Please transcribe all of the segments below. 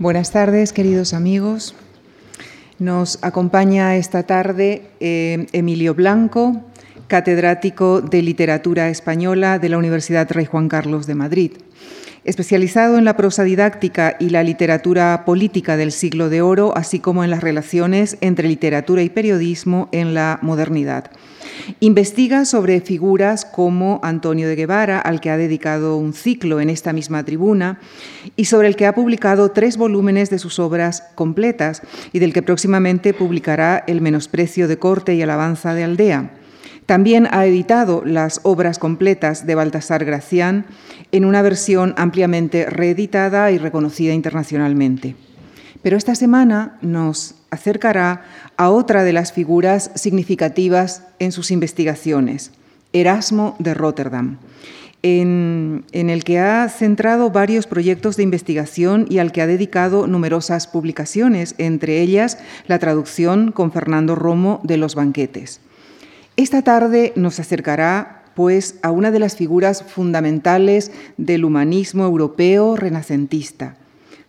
Buenas tardes, queridos amigos. Nos acompaña esta tarde eh, Emilio Blanco, catedrático de Literatura Española de la Universidad Rey Juan Carlos de Madrid. Especializado en la prosa didáctica y la literatura política del siglo de oro, así como en las relaciones entre literatura y periodismo en la modernidad. Investiga sobre figuras como Antonio de Guevara, al que ha dedicado un ciclo en esta misma tribuna, y sobre el que ha publicado tres volúmenes de sus obras completas y del que próximamente publicará El menosprecio de corte y alabanza de aldea. También ha editado las obras completas de Baltasar Gracián en una versión ampliamente reeditada y reconocida internacionalmente. Pero esta semana nos acercará a otra de las figuras significativas en sus investigaciones, Erasmo de Rotterdam, en, el que ha centrado varios proyectos de investigación y al que ha dedicado numerosas publicaciones, entre ellas la traducción con Fernando Romo de Los banquetes. Esta tarde nos acercará pues a una de las figuras fundamentales del humanismo europeo renacentista,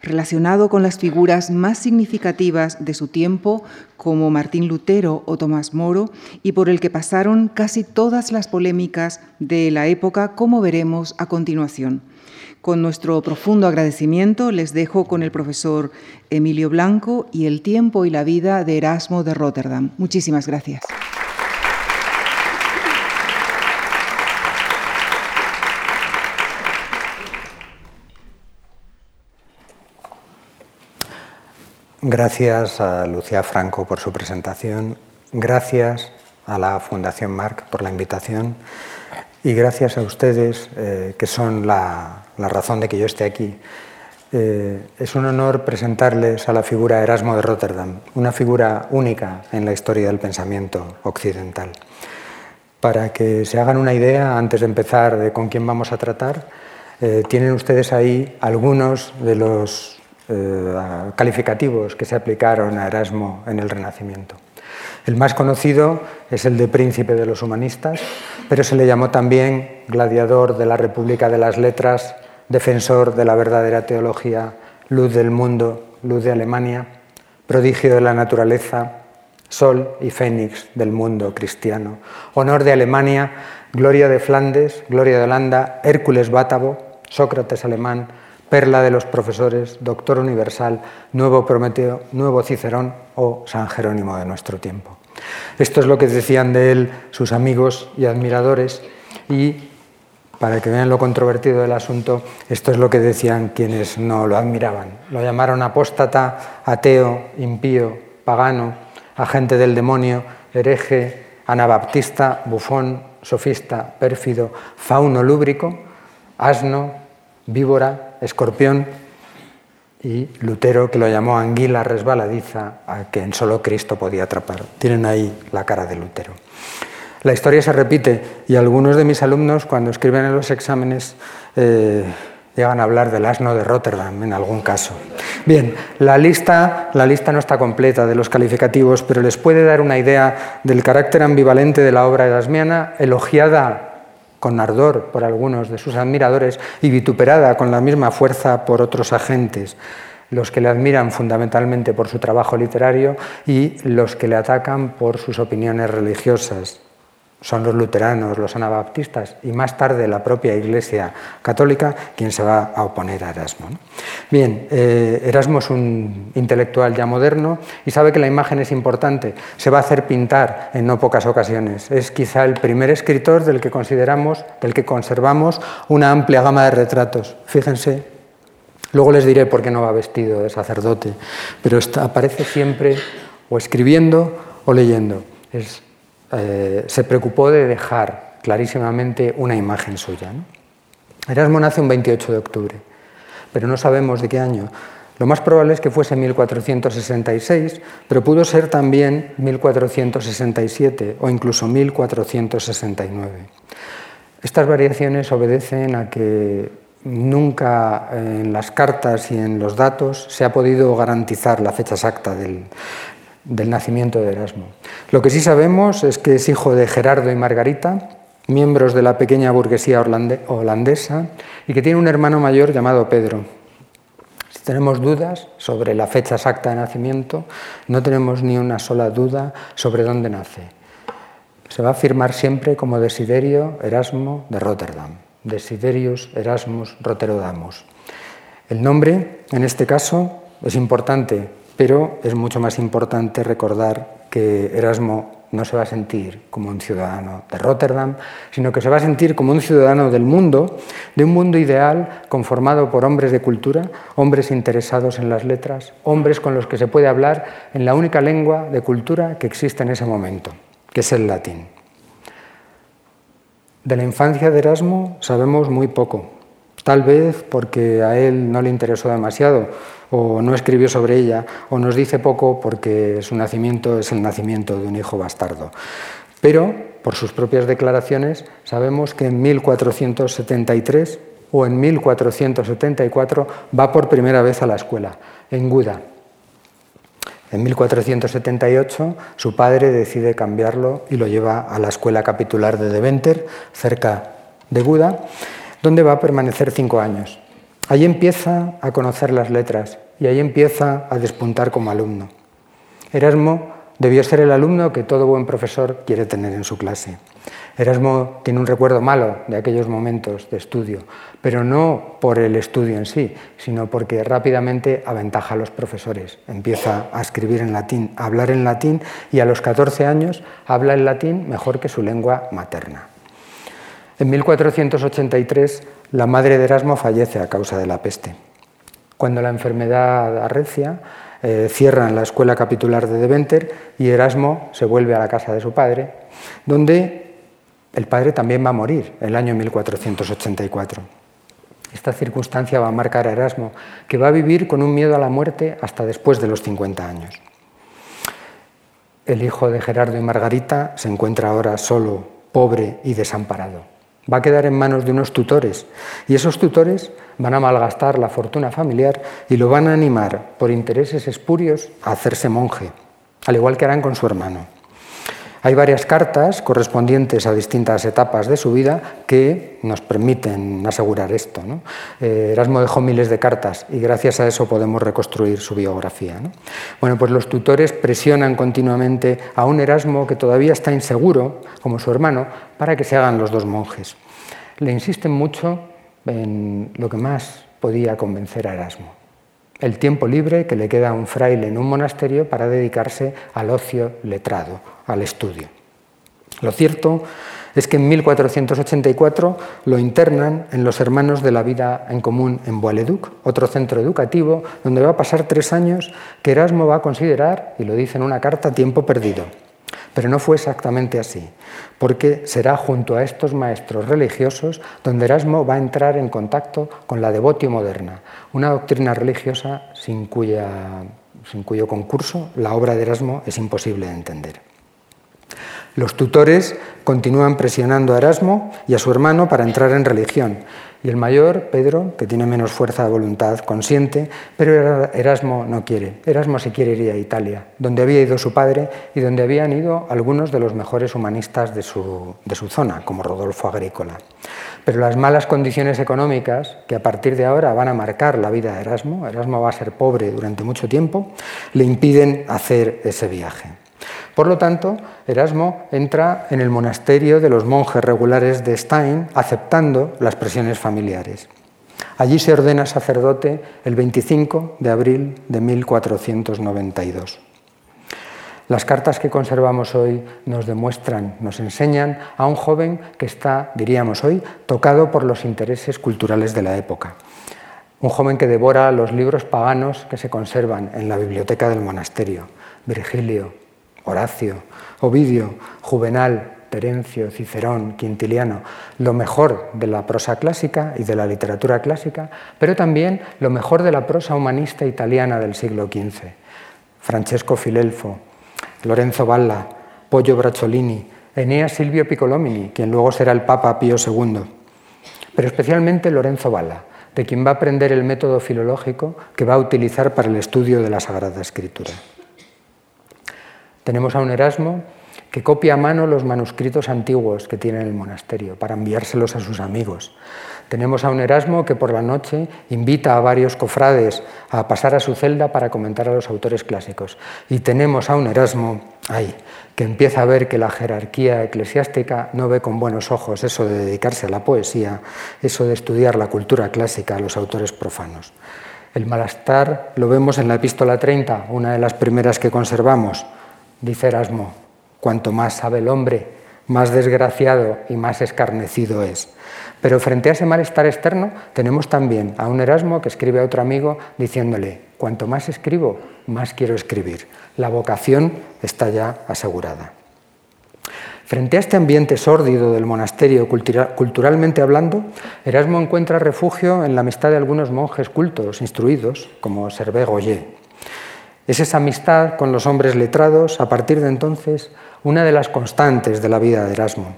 relacionado con las figuras más significativas de su tiempo, como Martín Lutero o Tomás Moro, y por el que pasaron casi todas las polémicas de la época, como veremos a continuación. Con nuestro profundo agradecimiento les dejo con el profesor Emilio Blanco y el tiempo y la vida de Erasmo de Rotterdam. Muchísimas gracias. Gracias a Lucía Franco por su presentación, gracias a la Fundación Marc por la invitación y gracias a ustedes eh, que son la, razón de que yo esté aquí. Eh, es un honor presentarles a la figura Erasmo de Rotterdam, una figura única en la historia del pensamiento occidental. Para que se hagan una idea, antes de empezar de con quién vamos a tratar, eh, tienen ustedes ahí algunos de los eh, calificativos que se aplicaron a Erasmo en el Renacimiento. El más conocido es el de príncipe de los humanistas, pero se le llamó también gladiador de la República de las Letras, defensor de la verdadera teología, luz del mundo, luz de Alemania, prodigio de la naturaleza, sol y fénix del mundo cristiano, honor de Alemania, gloria de Flandes, gloria de Holanda, Hércules Bátavo, Sócrates alemán, perla de los profesores, doctor universal, nuevo Prometeo, nuevo Cicerón o San Jerónimo de nuestro tiempo. Esto es lo que decían de él sus amigos y admiradores y para que vean lo controvertido del asunto, esto es lo que decían quienes no lo admiraban. Lo llamaron apóstata, ateo, impío, pagano, agente del demonio, hereje, anabaptista, bufón, sofista, pérfido, fauno lúbrico, asno, víbora, escorpión y Lutero que lo llamó anguila resbaladiza a que en solo Cristo podía atrapar. Tienen ahí la cara de Lutero. La historia se repite y algunos de mis alumnos cuando escriben en los exámenes eh, llegan a hablar del asno de Rotterdam en algún caso. Bien, la lista, la lista no está completa de los calificativos, pero les puede dar una idea del carácter ambivalente de la obra erasmiana, elogiada con ardor por algunos de sus admiradores y vituperada con la misma fuerza por otros agentes, los que le admiran fundamentalmente por su trabajo literario y los que le atacan por sus opiniones religiosas son los luteranos, los anabaptistas y más tarde la propia Iglesia Católica quien se va a oponer a Erasmo. Bien, eh, Erasmo es un intelectual ya moderno y sabe que la imagen es importante. Se va a hacer pintar en no pocas ocasiones. Es quizá el primer escritor del que consideramos, del que conservamos una amplia gama de retratos. Fíjense, luego les diré por qué no va vestido de sacerdote, pero aparece siempre o escribiendo o leyendo. Es eh, se preocupó de dejar clarísimamente una imagen suya. Erasmo nace un 28 de octubre, pero no sabemos de qué año. Lo más probable es que fuese 1466, pero pudo ser también 1467 o incluso 1469. Estas variaciones obedecen a que nunca en las cartas y en los datos se ha podido garantizar la fecha exacta del, del nacimiento de Erasmo. Lo que sí sabemos es que es hijo de Gerardo y Margarita, miembros de la pequeña burguesía holandesa, y que tiene un hermano mayor llamado Pedro. tenemos dudas sobre la fecha exacta de nacimiento, no tenemos ni una sola duda sobre dónde nace. Se va a afirmar siempre como Desiderio Erasmo de Rotterdam, Desiderius Erasmus Rotterdamus. El nombre, en este caso, es importante, pero es mucho más importante recordar que Erasmo no se va a sentir como un ciudadano de Rotterdam, sino que se va a sentir como un ciudadano del mundo, de un mundo ideal conformado por hombres de cultura, hombres interesados en las letras, hombres con los que se puede hablar en la única lengua de cultura que existe en ese momento, que es el latín. De la infancia de Erasmo sabemos muy poco, tal vez porque a él no le interesó demasiado o no escribió sobre ella, o nos dice poco porque su nacimiento es el nacimiento de un hijo bastardo. Pero, por sus propias declaraciones, sabemos que en 1473 o en 1474 va por primera vez a la escuela, en Guda. En 1478 su padre decide cambiarlo y lo lleva a la escuela capitular de Deventer, cerca de Guda, donde va a permanecer cinco años. Allí empieza a conocer las letras y ahí empieza a despuntar como alumno. Erasmo debió ser el alumno que todo buen profesor quiere tener en su clase. Erasmo tiene un recuerdo malo de aquellos momentos de estudio, pero no por el estudio en sí, sino porque rápidamente aventaja a los profesores. Empieza a escribir en latín, a hablar en latín y a los 14 años habla el latín mejor que su lengua materna. En 1483 la madre de Erasmo fallece a causa de la peste. Cuando la enfermedad arrecia, eh, cierran la escuela capitular de Deventer y Erasmo se vuelve a la casa de su padre, donde el padre también va a morir el año 1484. Esta circunstancia va a marcar a Erasmo, que va a vivir con un miedo a la muerte hasta después de los 50 años. El hijo de Gerardo y Margarita se encuentra ahora solo, pobre y desamparado va a quedar en manos de unos tutores y esos tutores van a malgastar la fortuna familiar y lo van a animar por intereses espurios a hacerse monje, al igual que harán con su hermano. Hay varias cartas correspondientes a distintas etapas de su vida que nos permiten asegurar esto. Eh, Erasmo dejó miles de cartas y gracias a eso podemos reconstruir su biografía. Bueno, pues los tutores presionan continuamente a un Erasmo que todavía está inseguro, como su hermano, para que se hagan los dos monjes. Le insisten mucho en lo que más podía convencer a Erasmo, el tiempo libre que le queda a un fraile en un monasterio para dedicarse al ocio letrado, al estudio. Lo cierto es que en 1484 lo internan en los Hermanos de la Vida en Común en Bois-le-Duc, otro centro educativo donde va a pasar tres años que Erasmo va a considerar, y lo dice en una carta, tiempo perdido. Pero no fue exactamente así, porque será junto a estos maestros religiosos donde Erasmo va a entrar en contacto con la devotio moderna, una doctrina religiosa sin, sin cuyo concurso la obra de Erasmo es imposible de entender. Los tutores continúan presionando a Erasmo y a su hermano para entrar en religión, y el mayor, Pedro, que tiene menos fuerza de voluntad, consiente, pero Erasmo no quiere. Erasmo se quiere ir a Italia, donde había ido su padre y donde habían ido algunos de los mejores humanistas de su, de su zona, como Rodolfo Agrícola. Pero las malas condiciones económicas, que a partir de ahora van a marcar la vida de Erasmo, Erasmo va a ser pobre durante mucho tiempo, le impiden hacer ese viaje. Por lo tanto, Erasmo entra en el monasterio de los monjes regulares de Stein, aceptando las presiones familiares. Allí se ordena sacerdote el 25 de abril de 1492. Las cartas que conservamos hoy nos demuestran, nos enseñan a un joven que está, diríamos hoy, tocado por los intereses culturales de la época. Un joven que devora los libros paganos que se conservan en la biblioteca del monasterio. Virgilio, Horacio, Ovidio, Juvenal, Terencio, Cicerón, Quintiliano, lo mejor de la prosa clásica y de la literatura clásica, pero también lo mejor de la prosa humanista italiana del siglo XV. Francesco Filelfo, Lorenzo Valla, Pollo Bracciolini, Enea Silvio Piccolomini, quien luego será el Papa Pío II, pero especialmente Lorenzo Valla, de quien va a aprender el método filológico que va a utilizar para el estudio de la Sagrada Escritura. Tenemos a un Erasmo que copia a mano los manuscritos antiguos que tiene en el monasterio para enviárselos a sus amigos. Tenemos a un Erasmo que por la noche invita a varios cofrades a pasar a su celda para comentar a los autores clásicos. Y tenemos a un Erasmo ahí, que empieza a ver que la jerarquía eclesiástica no ve con buenos ojos eso de dedicarse a la poesía, eso de estudiar la cultura clásica, a los autores profanos. El malestar lo vemos en la epístola 30, una de las primeras que conservamos. Dice Erasmo, cuanto más sabe el hombre, más desgraciado y más escarnecido es. Pero frente a ese malestar externo tenemos también a un Erasmo que escribe a otro amigo diciéndole, cuanto más escribo, más quiero escribir. La vocación está ya asegurada. Frente a este ambiente sórdido del monasterio culturalmente hablando, Erasmo encuentra refugio en la amistad de algunos monjes cultos, instruidos, como Servé Goyer. Es esa amistad con los hombres letrados, a partir de entonces, una de las constantes de la vida de Erasmo.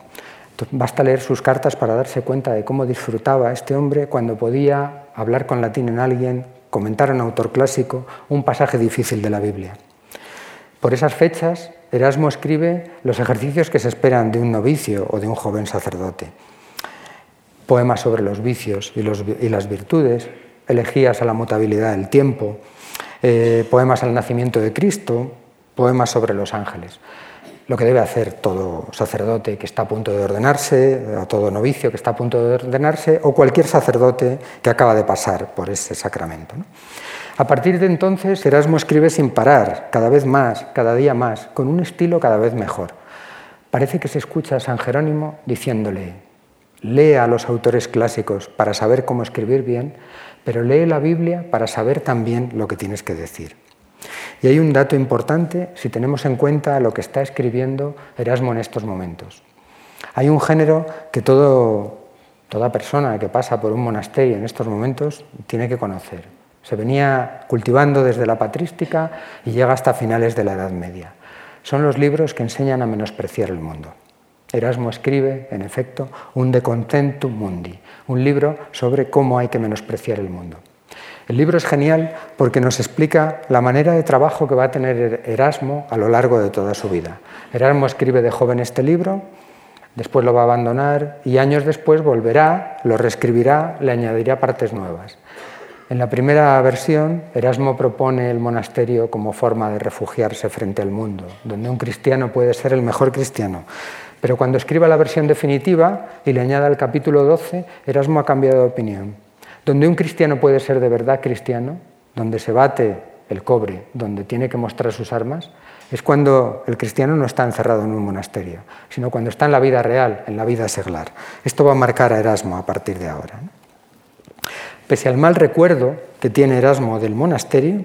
Basta leer sus cartas para darse cuenta de cómo disfrutaba este hombre cuando podía hablar con latín en alguien, comentar a un autor clásico un pasaje difícil de la Biblia. Por esas fechas, Erasmo escribe los ejercicios que se esperan de un novicio o de un joven sacerdote. Poemas sobre los vicios y, las virtudes, elegías a la mutabilidad del tiempo, eh, poemas al nacimiento de Cristo, poemas sobre los ángeles lo que debe hacer todo sacerdote que está a punto de ordenarse, o todo novicio que está a punto de ordenarse, o cualquier sacerdote que acaba de pasar por ese sacramento. A partir de entonces, Erasmo escribe sin parar, cada vez más, cada día más, con un estilo cada vez mejor. Parece que se escucha a San Jerónimo diciéndole, lee a los autores clásicos para saber cómo escribir bien, pero lee la Biblia para saber también lo que tienes que decir. Y hay un dato importante si tenemos en cuenta lo que está escribiendo Erasmo en estos momentos. Hay un género que toda persona que pasa por un monasterio en estos momentos tiene que conocer. Se venía cultivando desde la patrística y llega hasta finales de la Edad Media. Son los libros que enseñan a menospreciar el mundo. Erasmo escribe, en efecto, un De Contentum Mundi, un libro sobre cómo hay que menospreciar el mundo. El libro es genial porque nos explica la manera de trabajo que va a tener Erasmo a lo largo de toda su vida. Erasmo escribe de joven este libro, después lo va a abandonar y años después volverá, lo reescribirá, le añadirá partes nuevas. En la primera versión, Erasmo propone el monasterio como forma de refugiarse frente al mundo, donde un cristiano puede ser el mejor cristiano. Pero cuando escriba la versión definitiva y le añada el capítulo 12, Erasmo ha cambiado de opinión donde un cristiano puede ser de verdad cristiano, donde se bate el cobre, donde tiene que mostrar sus armas, es cuando el cristiano no está encerrado en un monasterio, sino cuando está en la vida real, en la vida seglar. Esto va a marcar a Erasmo a partir de ahora. Pese al mal recuerdo que tiene Erasmo del monasterio,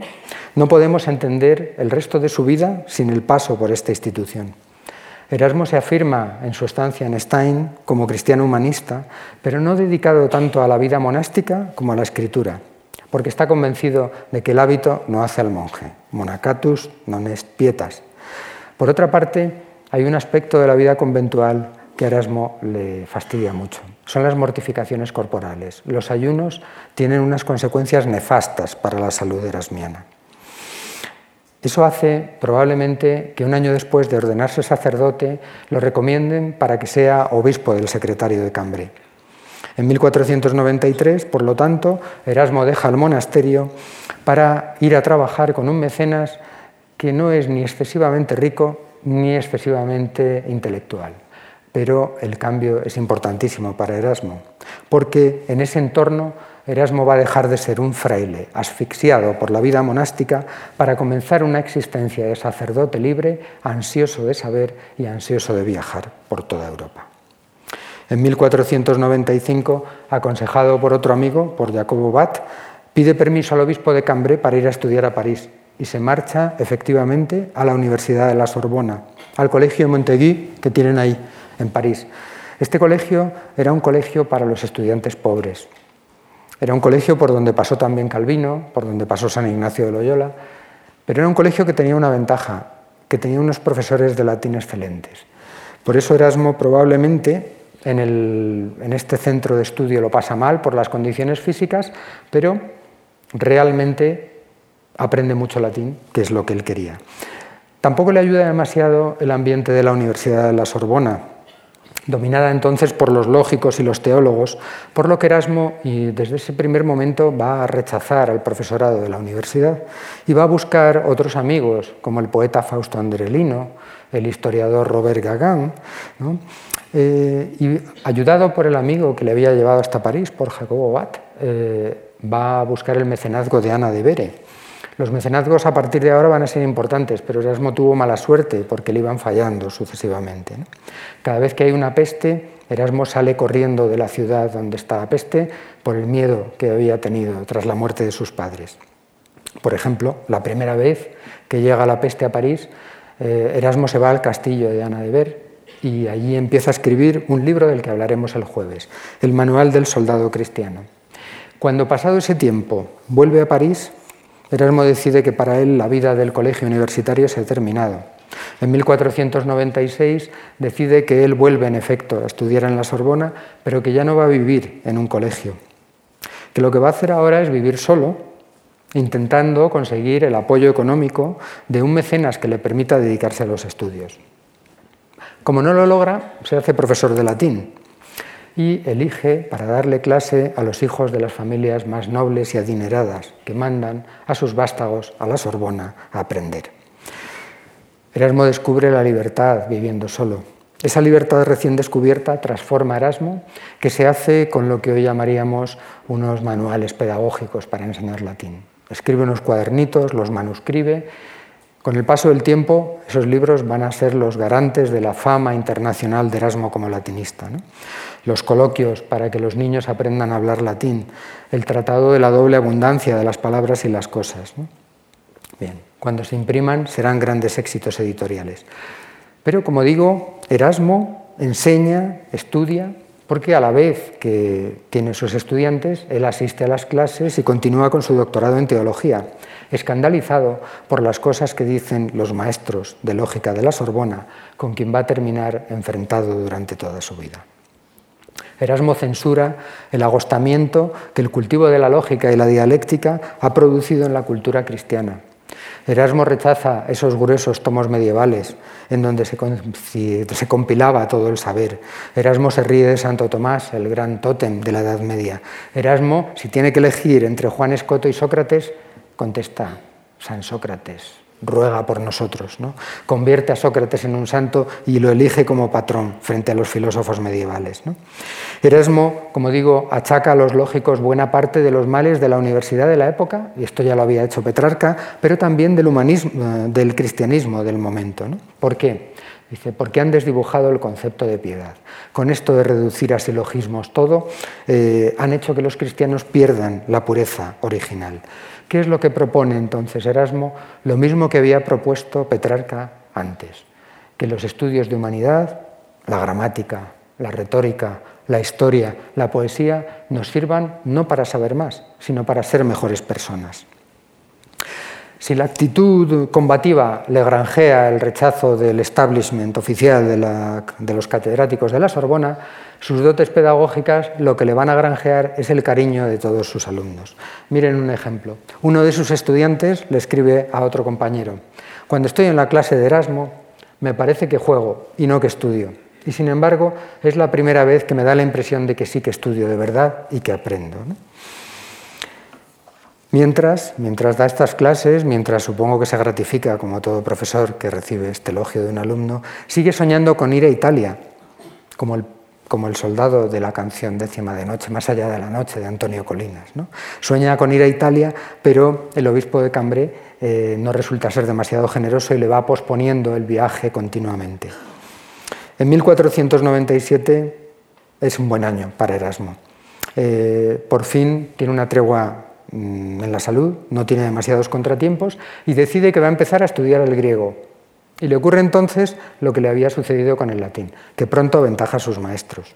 no podemos entender el resto de su vida sin el paso por esta institución. Erasmo se afirma en su estancia en Stein como cristiano humanista, pero no dedicado tanto a la vida monástica como a la escritura, porque está convencido de que el hábito no hace al monje. Monacatus non est pietas. Por otra parte, hay un aspecto de la vida conventual que a Erasmo le fastidia mucho. Son las mortificaciones corporales. Los ayunos tienen unas consecuencias nefastas para la salud erasmiana. Eso hace probablemente que un año después de ordenarse sacerdote lo recomienden para que sea obispo del secretario de Cambre. En 1493, por lo tanto, Erasmo deja el monasterio para ir a trabajar con un mecenas que no es ni excesivamente rico ni excesivamente intelectual. Pero el cambio es importantísimo para Erasmo, porque en ese entorno Erasmo va a dejar de ser un fraile asfixiado por la vida monástica para comenzar una existencia de sacerdote libre, ansioso de saber y ansioso de viajar por toda Europa. En 1495, aconsejado por otro amigo, por Jacobo Bat, pide permiso al obispo de Cambrai para ir a estudiar a París y se marcha efectivamente a la Universidad de la Sorbona, al colegio Montaigu que tienen ahí en París. Este colegio era un colegio para los estudiantes pobres, era un colegio por donde pasó también Calvino, por donde pasó San Ignacio de Loyola, pero era un colegio que tenía una ventaja, que tenía unos profesores de latín excelentes. Por eso Erasmo probablemente en, en este centro de estudio lo pasa mal por las condiciones físicas, pero realmente aprende mucho latín, que es lo que él quería. Tampoco le ayuda demasiado el ambiente de la Universidad de la Sorbona, dominada entonces por los lógicos y los teólogos, por lo que Erasmo y desde ese primer momento va a rechazar al profesorado de la universidad y va a buscar otros amigos, como el poeta Fausto Andrelino, el historiador Robert Gagin, eh, y ayudado por el amigo que le había llevado hasta París, por Jacobo Watt, eh, va a buscar el mecenazgo de Ana de Bere los mecenazgos a partir de ahora van a ser importantes, pero Erasmo tuvo mala suerte porque le iban fallando sucesivamente. Cada vez que hay una peste, Erasmo sale corriendo de la ciudad donde está la peste por el miedo que había tenido tras la muerte de sus padres. Por ejemplo, la primera vez que llega la peste a París, eh, Erasmo se va al castillo de Ana de Ver y allí empieza a escribir un libro del que hablaremos el jueves, el Manual del Soldado Cristiano. Cuando pasado ese tiempo vuelve a París, Erasmo decide que para él la vida del colegio universitario se ha terminado. En 1496 decide que él vuelve en efecto a estudiar en la Sorbona, pero que ya no va a vivir en un colegio. Que lo que va a hacer ahora es vivir solo, intentando conseguir el apoyo económico de un mecenas que le permita dedicarse a los estudios. Como no lo logra, se hace profesor de latín, y elige para darle clase a los hijos de las familias más nobles y adineradas que mandan a sus vástagos a la Sorbona a aprender. Erasmo descubre la libertad viviendo solo. Esa libertad recién descubierta transforma a Erasmo, que se hace con lo que hoy llamaríamos unos manuales pedagógicos para enseñar latín. Escribe unos cuadernitos, los manuscribe con el paso del tiempo, esos libros van a ser los garantes de la fama internacional de Erasmo como latinista. Los coloquios para que los niños aprendan a hablar latín, el tratado de la doble abundancia de las palabras y las cosas. Bien, cuando se impriman serán grandes éxitos editoriales. Pero como digo, Erasmo enseña, estudia, porque a la vez que tiene sus estudiantes, él asiste a las clases y continúa con su doctorado en teología escandalizado por las cosas que dicen los maestros de lógica de la Sorbona, con quien va a terminar enfrentado durante toda su vida. Erasmo censura el agostamiento que el cultivo de la lógica y la dialéctica ha producido en la cultura cristiana. Erasmo rechaza esos gruesos tomos medievales en donde se, compilaba todo el saber. Erasmo se ríe de Santo Tomás, el gran tótem de la Edad Media. Erasmo, si tiene que elegir entre Juan Escoto y Sócrates, contesta San Sócrates, ruega por nosotros, ¿no? convierte a Sócrates en un santo y lo elige como patrón frente a los filósofos medievales. Erasmo, como digo, achaca a los lógicos buena parte de los males de la universidad de la época, y esto ya lo había hecho Petrarca, pero también del humanismo, eh, del cristianismo del momento. ¿no? ¿Por qué? Dice, porque han desdibujado el concepto de piedad. Con esto de reducir a silogismos todo, eh, han hecho que los cristianos pierdan la pureza original. ¿Qué es lo que propone entonces Erasmo? Lo mismo que había propuesto Petrarca antes, que los estudios de humanidad, la gramática, la retórica, la historia, la poesía, nos sirvan no para saber más, sino para ser mejores personas. Si la actitud combativa le granjea el rechazo del establishment oficial de, los catedráticos de la Sorbona, sus dotes pedagógicas lo que le van a granjear es el cariño de todos sus alumnos. Miren un ejemplo. Uno de sus estudiantes le escribe a otro compañero, cuando estoy en la clase de Erasmo, me parece que juego y no que estudio. Y sin embargo, es la primera vez que me da la impresión de que sí que estudio de verdad y que aprendo. Mientras, mientras da estas clases, mientras supongo que se gratifica como todo profesor que recibe este elogio de un alumno, sigue soñando con ir a Italia, como el, como el soldado de la canción décima de noche, más allá de la noche, de Antonio Colinas. ¿no? Sueña con ir a Italia, pero el obispo de Cambré eh, no resulta ser demasiado generoso y le va posponiendo el viaje continuamente. En 1497 es un buen año para Erasmo. Eh, por fin tiene una tregua en la salud, no tiene demasiados contratiempos y decide que va a empezar a estudiar el griego. Y le ocurre entonces lo que le había sucedido con el latín, que pronto aventaja a sus maestros.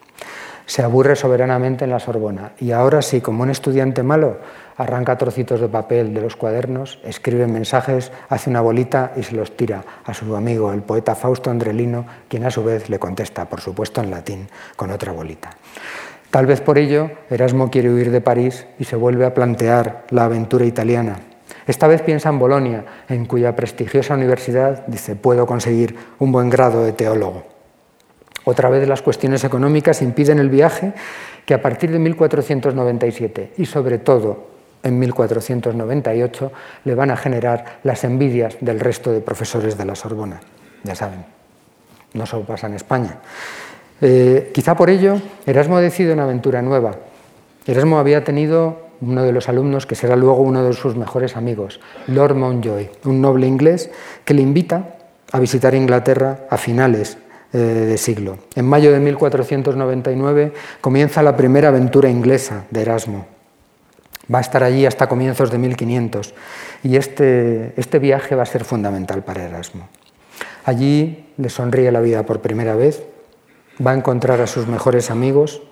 Se aburre soberanamente en la Sorbona y ahora sí, como un estudiante malo, arranca trocitos de papel de los cuadernos, escribe mensajes, hace una bolita y se los tira a su amigo, el poeta Fausto Andrelino, quien a su vez le contesta, por supuesto en latín, con otra bolita. Tal vez por ello Erasmo quiere huir de París y se vuelve a plantear la aventura italiana. Esta vez piensa en Bolonia, en cuya prestigiosa universidad dice, puedo conseguir un buen grado de teólogo. Otra vez las cuestiones económicas impiden el viaje que a partir de 1497 y sobre todo en 1498 le van a generar las envidias del resto de profesores de la Sorbona. Ya saben, no solo pasa en España. Eh, quizá por ello Erasmo decide una aventura nueva. Erasmo había tenido uno de los alumnos que será luego uno de sus mejores amigos, Lord Mountjoy, un noble inglés que le invita a visitar Inglaterra a finales eh, de siglo. En mayo de 1499 comienza la primera aventura inglesa de Erasmo. Va a estar allí hasta comienzos de 1500 y este, este viaje va a ser fundamental para Erasmo. Allí le sonríe la vida por primera vez, va a encontrar a sus mejores amigos,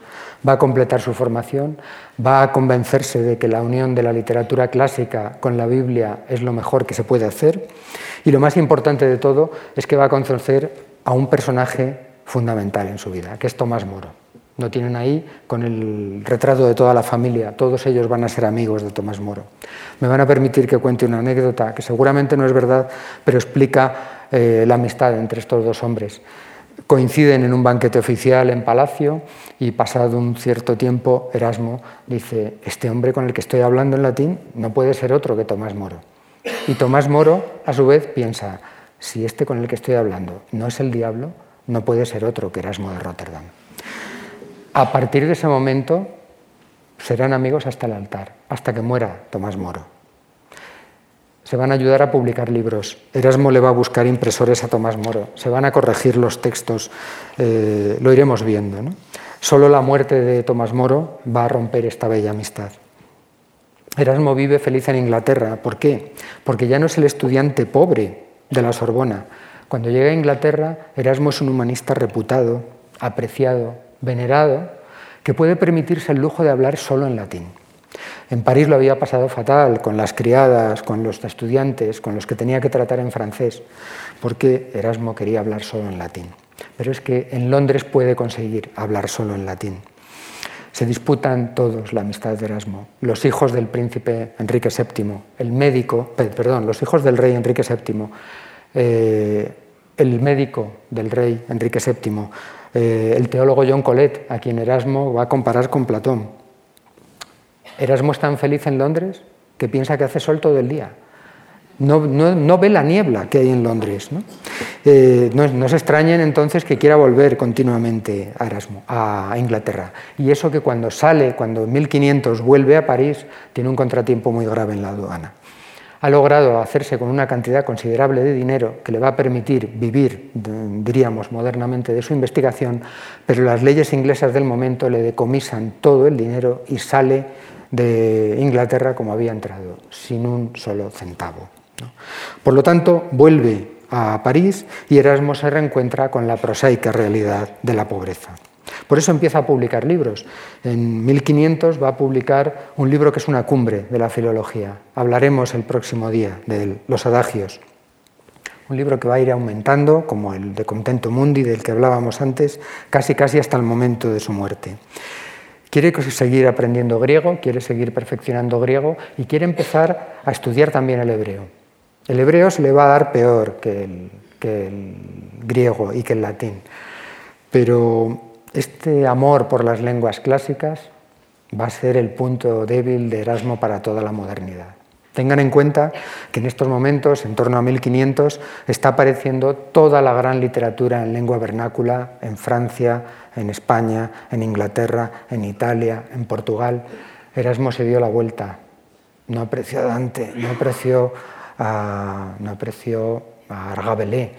va a completar su formación, va a convencerse de que la unión de la literatura clásica con la Biblia es lo mejor que se puede hacer y lo más importante de todo es que va a conocer a un personaje fundamental en su vida, que es Tomás Moro. No tienen ahí con el retrato de toda la familia, todos ellos van a ser amigos de Tomás Moro. Me van a permitir que cuente una anécdota que seguramente no es verdad, pero explica eh, la amistad entre estos dos hombres coinciden en un banquete oficial en Palacio y pasado un cierto tiempo Erasmo dice, este hombre con el que estoy hablando en latín no puede ser otro que Tomás Moro. Y Tomás Moro, a su vez, piensa, si este con el que estoy hablando no es el diablo, no puede ser otro que Erasmo de Rotterdam. A partir de ese momento serán amigos hasta el altar, hasta que muera Tomás Moro se van a ayudar a publicar libros. Erasmo le va a buscar impresores a Tomás Moro, se van a corregir los textos, eh, lo iremos viendo. Solo la muerte de Tomás Moro va a romper esta bella amistad. Erasmo vive feliz en Inglaterra. ¿Por qué? Porque ya no es el estudiante pobre de la Sorbona. Cuando llega a Inglaterra, Erasmo es un humanista reputado, apreciado, venerado, que puede permitirse el lujo de hablar solo en latín. En París lo había pasado fatal con las criadas, con los estudiantes, con los que tenía que tratar en francés, porque Erasmo quería hablar solo en latín. Pero es que en Londres puede conseguir hablar solo en latín. Se disputan todos la amistad de Erasmo. Los hijos del príncipe Enrique VII, el médico, perdón, los hijos del rey Enrique VII, eh, el médico del rey Enrique VII, eh, el teólogo John Colet, a quien Erasmo va a comparar con Platón. Erasmo es tan feliz en Londres que piensa que hace sol todo el día. No, ve la niebla que hay en Londres. Eh, ¿no? se extrañen entonces que quiera volver continuamente a Erasmo, a Inglaterra. Y eso que cuando sale, cuando en 1500 vuelve a París, tiene un contratiempo muy grave en la aduana. Ha logrado hacerse con una cantidad considerable de dinero que le va a permitir vivir, diríamos modernamente, de su investigación, pero las leyes inglesas del momento le decomisan todo el dinero y sale de Inglaterra como había entrado, sin un solo centavo. Por lo tanto, vuelve a París y Erasmo se reencuentra con la prosaica realidad de la pobreza. Por eso empieza a publicar libros. En 1500 va a publicar un libro que es una cumbre de la filología. Hablaremos el próximo día de Los Adagios. Un libro que va a ir aumentando, como el de Contento Mundi del que hablábamos antes, casi casi hasta el momento de su muerte. Quiere seguir aprendiendo griego, quiere seguir perfeccionando griego y quiere empezar a estudiar también el hebreo. El hebreo se le va a dar peor que el, griego y que el latín, pero este amor por las lenguas clásicas va a ser el punto débil de Erasmo para toda la modernidad. Tengan en cuenta que en estos momentos, en torno a 1500, está apareciendo toda la gran literatura en lengua vernácula en Francia, en España, en Inglaterra, en Italia, en Portugal. Erasmo se dio la vuelta. No apreció a Dante, no apreció a, no apreció a Argabelé.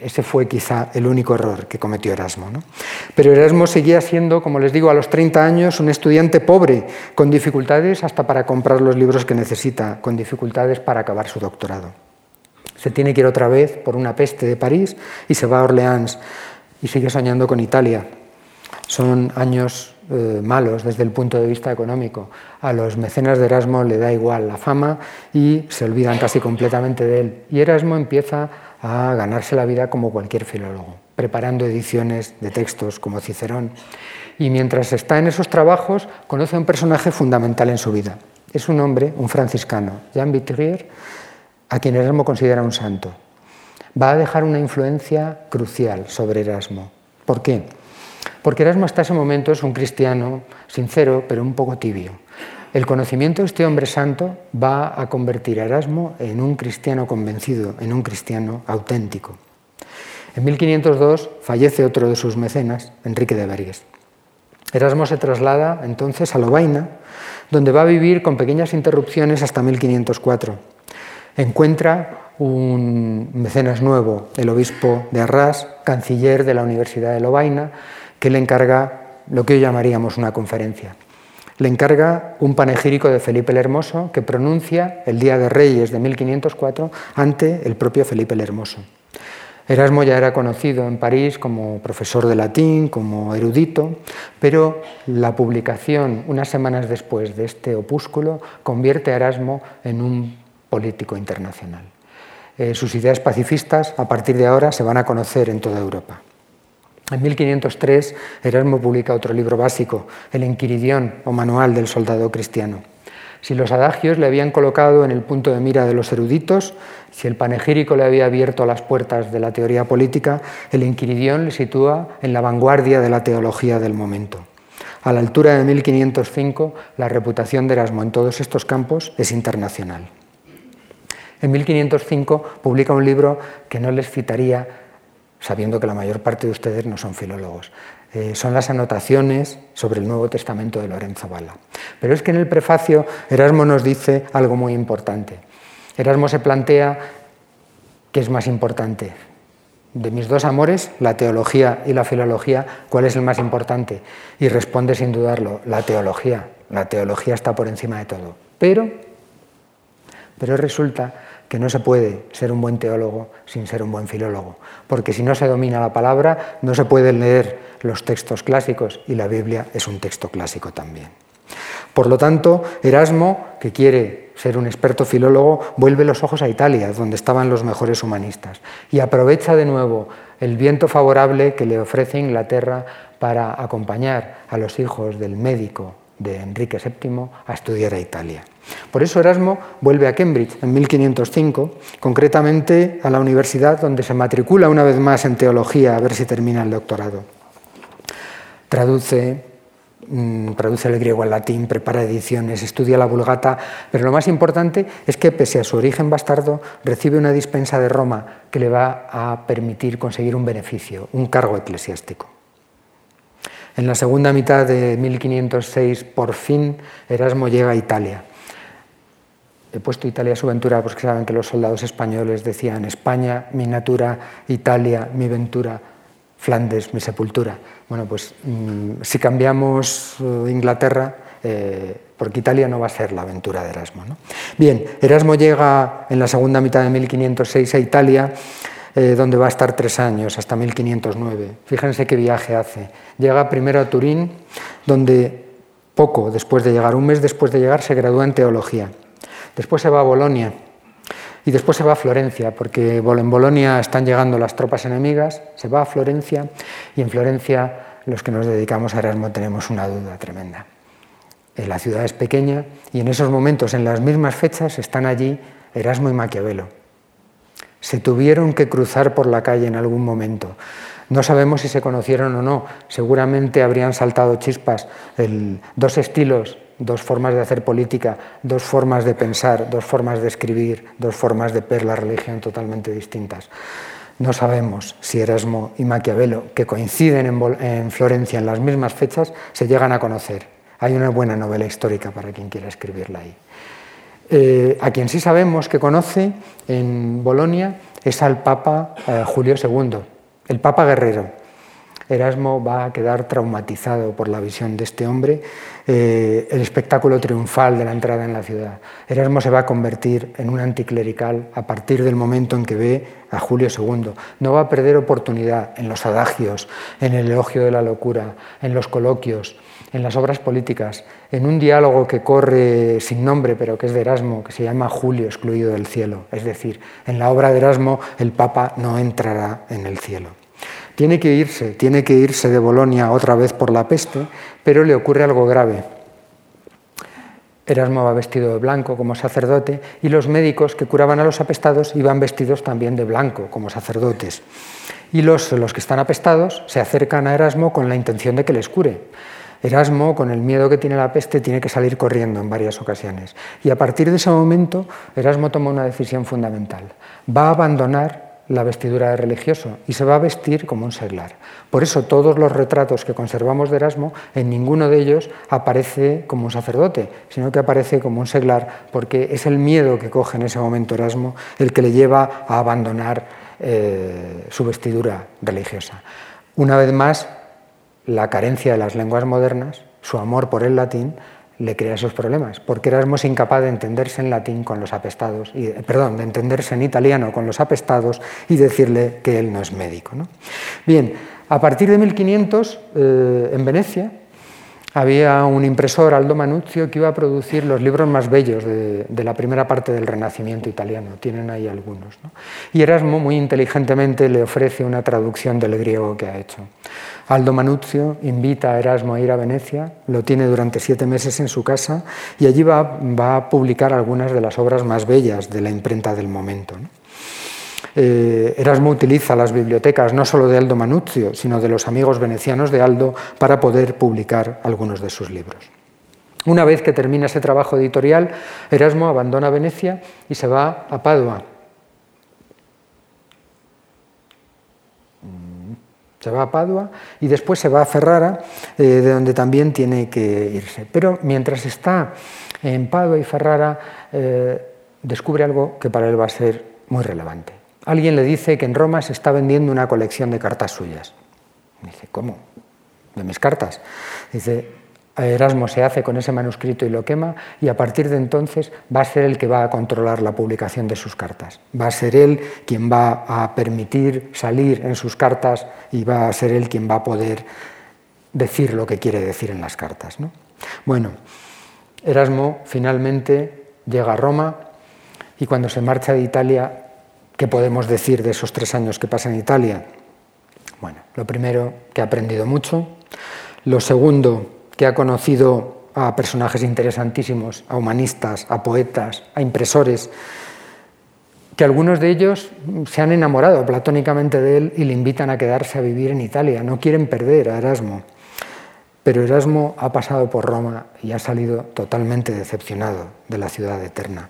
Ese, fue quizá el único error que cometió Erasmo. Pero Erasmo seguía siendo, como les digo, a los 30 años un estudiante pobre, con dificultades hasta para comprar los libros que necesita, con dificultades para acabar su doctorado. Se tiene que ir otra vez por una peste de París y se va a Orleans y sigue soñando con Italia. Son años eh, malos desde el punto de vista económico. A los mecenas de Erasmo le da igual la fama y se olvidan casi completamente de él. Y Erasmo empieza a ganarse la vida como cualquier filólogo, preparando ediciones de textos como Cicerón. Y mientras está en esos trabajos, conoce a un personaje fundamental en su vida. es un hombre, un franciscano, Jean Vitrier, a quien Erasmo considera un santo. Va a dejar una influencia crucial sobre Erasmo. ¿Por qué? Porque Erasmo hasta ese momento es un cristiano sincero, pero un poco tibio. El conocimiento de este hombre santo va a convertir a Erasmo en un cristiano convencido, en un cristiano auténtico. En 1502 fallece otro de sus mecenas, Enrique de Vergues. Erasmo se traslada entonces a Lovaina, donde va a vivir con pequeñas interrupciones hasta 1504. Encuentra un mecenas nuevo, el obispo de Arras, canciller de la Universidad de Lovaina, que le encarga lo que hoy llamaríamos una conferencia. Le encarga un panegírico de Felipe el Hermoso que pronuncia el Día de Reyes de 1504 ante el propio Felipe el Hermoso. Erasmo ya era conocido en París como profesor de latín, como erudito, pero la publicación unas semanas después de este opúsculo convierte a Erasmo en un político internacional. Eh, sus ideas pacifistas a partir de ahora se van a conocer en toda Europa. En 1503 Erasmo publica otro libro básico, el Enquiridión o Manual del Soldado Cristiano. Si los adagios le habían colocado en el punto de mira de los eruditos, si el panegírico le había abierto las puertas de la teoría política, el Inquiridión le sitúa en la vanguardia de la teología del momento. A la altura de 1505, la reputación de Erasmo en todos estos campos es internacional. En 1505 publica un libro que no les citaría, sabiendo que la mayor parte de ustedes no son filólogos. Eh, son las anotaciones sobre el Nuevo Testamento de Lorenzo Bala. Pero es que en el prefacio Erasmo nos dice algo muy importante. Erasmo se plantea qué es más importante. De mis dos amores, la teología y la filología, ¿cuál es el más importante? Y responde sin dudarlo, la teología. La teología está por encima de todo. Pero, pero resulta que no se puede ser un buen teólogo sin ser un buen filólogo, porque si no se domina la palabra, no se pueden leer los textos clásicos y la Biblia es un texto clásico también. Por lo tanto, Erasmo, que quiere ser un experto filólogo, vuelve los ojos a Italia, donde estaban los mejores humanistas, y aprovecha de nuevo el viento favorable que le ofrece Inglaterra para acompañar a los hijos del médico de Enrique VII a estudiar a Italia. Por eso Erasmo vuelve a Cambridge en 1505, concretamente a la universidad donde se matricula una vez más en teología a ver si termina el doctorado. Traduce, mm, traduce el griego al latín, prepara ediciones, estudia la vulgata, pero lo más importante es que pese a su origen bastardo, recibe una dispensa de Roma que le va a permitir conseguir un beneficio, un cargo eclesiástico. En la segunda mitad de 1506, por fin, Erasmo llega a Italia. He puesto Italia su ventura porque saben que los soldados españoles decían España, mi natura, Italia, mi ventura, Flandes, mi sepultura. Bueno, pues mm, si cambiamos eh, Inglaterra, eh, porque Italia no va a ser la aventura de Erasmo. Bien, Erasmo llega en la segunda mitad de 1506 a Italia eh, donde va a estar tres años, hasta 1509. Fíjense qué viaje hace. Llega primero a Turín, donde poco después de llegar, un mes después de llegar, se gradúa en teología. Después se va a Bolonia y después se va a Florencia, porque en Bolonia están llegando las tropas enemigas, se va a Florencia y en Florencia los que nos dedicamos a Erasmo tenemos una duda tremenda. Eh, la ciudad es pequeña y en esos momentos, en las mismas fechas, están allí Erasmo y Maquiavelo se tuvieron que cruzar por la calle en algún momento. No sabemos si se conocieron o no, seguramente habrían saltado chispas, dos estilos, dos formas de hacer política, dos formas de pensar, dos formas de escribir, dos formas de ver la religión totalmente distintas. No sabemos si Erasmo y Maquiavelo, que coinciden en, Florencia en las mismas fechas, se llegan a conocer. Hay una buena novela histórica para quien quiera escribirla ahí. Eh, a quien sí sabemos que conoce en Bolonia es al Papa eh, Julio II, el Papa guerrero. Erasmo va a quedar traumatizado por la visión de este hombre, eh, el espectáculo triunfal de la entrada en la ciudad. Erasmo se va a convertir en un anticlerical a partir del momento en que ve a Julio II. No va a perder oportunidad en los adagios, en el elogio de la locura, en los coloquios, en las obras políticas, en un diálogo que corre sin nombre, pero que es de Erasmo, que se llama Julio excluido del cielo. Es decir, en la obra de Erasmo el Papa no entrará en el cielo. Tiene que irse, tiene que irse de Bolonia otra vez por la peste, pero le ocurre algo grave. Erasmo va vestido de blanco como sacerdote y los médicos que curaban a los apestados iban vestidos también de blanco como sacerdotes. Y los, los que están apestados se acercan a Erasmo con la intención de que les cure. Erasmo, con el miedo que tiene la peste, tiene que salir corriendo en varias ocasiones. Y a partir de ese momento, Erasmo toma una decisión fundamental. Va a abandonar la vestidura de religioso y se va a vestir como un seglar. Por eso todos los retratos que conservamos de Erasmo, en ninguno de ellos aparece como un sacerdote, sino que aparece como un seglar, porque es el miedo que coge en ese momento Erasmo el que le lleva a abandonar eh, su vestidura religiosa. Una vez más, la carencia de las lenguas modernas, su amor por el latín, le crea esos problemas, porque Erasmo es incapaz de entenderse en latín con los apestados, y, perdón, de entenderse en italiano con los apestados y decirle que él no es médico. Bien, a partir de 1500, eh, en Venecia, había un impresor, Aldo Manuzio, que iba a producir los libros más bellos de, la primera parte del Renacimiento italiano. Tienen ahí algunos. Y Erasmo, muy inteligentemente, le ofrece una traducción del griego que ha hecho. Aldo Manuzio invita a Erasmo a ir a Venecia, lo tiene durante siete meses en su casa y allí va, a publicar algunas de las obras más bellas de la imprenta del momento. Eh, Erasmo utiliza las bibliotecas no solo de Aldo Manuzio, sino de los amigos venecianos de Aldo para poder publicar algunos de sus libros. Una vez que termina ese trabajo editorial, Erasmo abandona Venecia y se va a Padua, Se va a Padua y después se va a Ferrara, eh, de donde también tiene que irse. Pero mientras está en Padua y Ferrara, eh, descubre algo que para él va a ser muy relevante. Alguien le dice que en Roma se está vendiendo una colección de cartas suyas. Dice, ¿cómo? ¿De mis cartas? Dice, Erasmo se hace con ese manuscrito y lo quema y a partir de entonces va a ser el que va a controlar la publicación de sus cartas. Va a ser él quien va a permitir salir en sus cartas y va a ser él quien va a poder decir lo que quiere decir en las cartas. Bueno, Erasmo finalmente llega a Roma y cuando se marcha de Italia, ¿qué podemos decir de esos tres años que pasa en Italia? Bueno, lo primero, que ha aprendido mucho. Lo segundo, que ha conocido a personajes interesantísimos, a humanistas, a poetas, a impresores, que algunos de ellos se han enamorado platónicamente de él y le invitan a quedarse a vivir en Italia. No quieren perder a Erasmo. Pero Erasmo ha pasado por Roma y ha salido totalmente decepcionado de la ciudad eterna.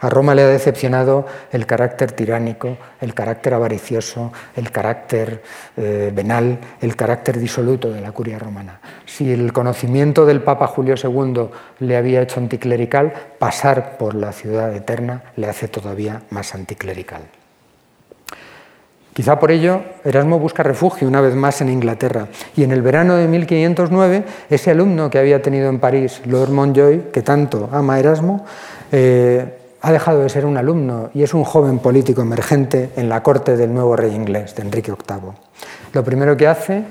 A Roma le ha decepcionado el carácter tiránico, el carácter avaricioso, el carácter eh, venal, el carácter disoluto de la curia romana. Si el conocimiento del Papa Julio II le había hecho anticlerical, pasar por la ciudad eterna le hace todavía más anticlerical. Quizá por ello Erasmo busca refugio una vez más en Inglaterra y en el verano de 1509 ese alumno que había tenido en París, Lord Montjoy, que tanto ama Erasmo, eh, ha dejado de ser un alumno y es un joven político emergente en la corte del nuevo rey inglés, de Enrique VIII. Lo primero que hace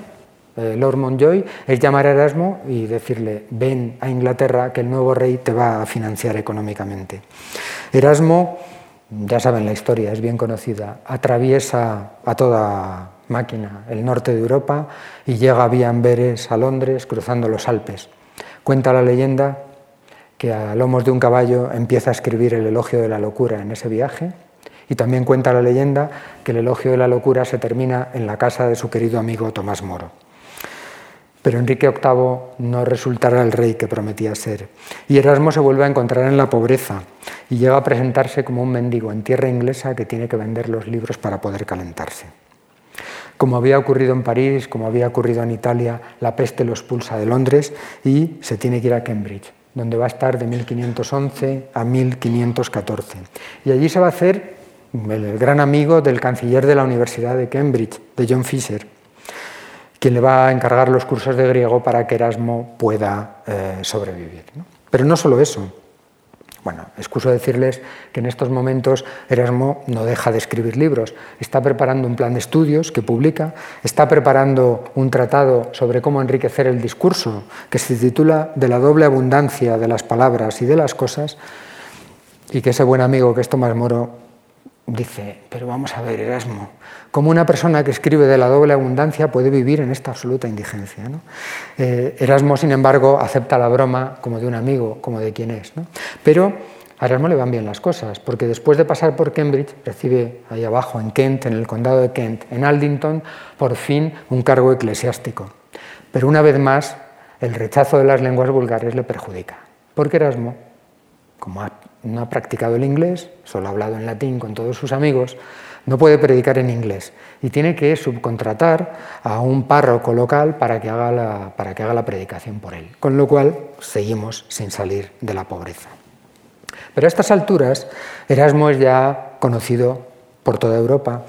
eh, Lord Montjoy es llamar a Erasmo y decirle, ven a Inglaterra que el nuevo rey te va a financiar económicamente. Erasmo, ya saben la historia, es bien conocida, atraviesa a toda máquina el norte de Europa y llega vía Amberes a Londres cruzando los Alpes. Cuenta la leyenda que a lomos de un caballo empieza a escribir el elogio de la locura en ese viaje. Y también cuenta la leyenda que el elogio de la locura se termina en la casa de su querido amigo Tomás Moro. Pero Enrique VIII no resultará el rey que prometía ser. Y Erasmo se vuelve a encontrar en la pobreza y llega a presentarse como un mendigo en tierra inglesa que tiene que vender los libros para poder calentarse. Como había ocurrido en París, como había ocurrido en Italia, la peste lo expulsa de Londres y se tiene que ir a Cambridge donde va a estar de 1511 a 1514. Y allí se va a hacer el gran amigo del canciller de la Universidad de Cambridge, de John Fisher, quien le va a encargar los cursos de griego para que Erasmo pueda eh, sobrevivir. Pero no solo eso, bueno, excuso decirles que en estos momentos Erasmo no deja de escribir libros, está preparando un plan de estudios que publica, está preparando un tratado sobre cómo enriquecer el discurso que se titula De la doble abundancia de las palabras y de las cosas, y que ese buen amigo que es Tomás Moro dice, pero vamos a ver, Erasmo, ¿cómo una persona que escribe de la doble abundancia puede vivir en esta absoluta indigencia? Eh, Erasmo, sin embargo, acepta la broma como de un amigo, como de quien es. Pero a Erasmo le van bien las cosas, porque después de pasar por Cambridge, recibe ahí abajo, en Kent, en el condado de Kent, en Aldington, por fin un cargo eclesiástico. Pero una vez más, el rechazo de las lenguas vulgares le perjudica, porque Erasmo, como no ha practicado el inglés, solo ha hablado en latín con todos sus amigos, no puede predicar en inglés y tiene que subcontratar a un párroco local para que haga la, para que haga la predicación por él. Con lo cual seguimos sin salir de la pobreza. Pero a estas alturas Erasmo es ya conocido por toda Europa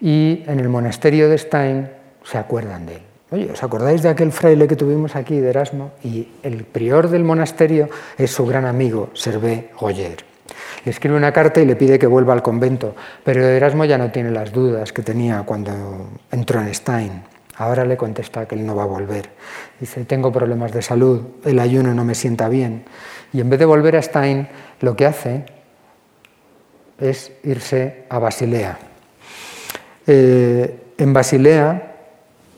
y en el monasterio de Stein se acuerdan de él. ¿Os acordáis de aquel fraile que tuvimos aquí, de Erasmo? Y el prior del monasterio es su gran amigo, Servé Goyer. Le escribe una carta y le pide que vuelva al convento, pero Erasmo ya no tiene las dudas que tenía cuando entró en Stein. Ahora le contesta que él no va a volver. Dice, tengo problemas de salud, el ayuno no me sienta bien. Y en vez de volver a Stein, lo que hace es irse a Basilea. Eh, en Basilea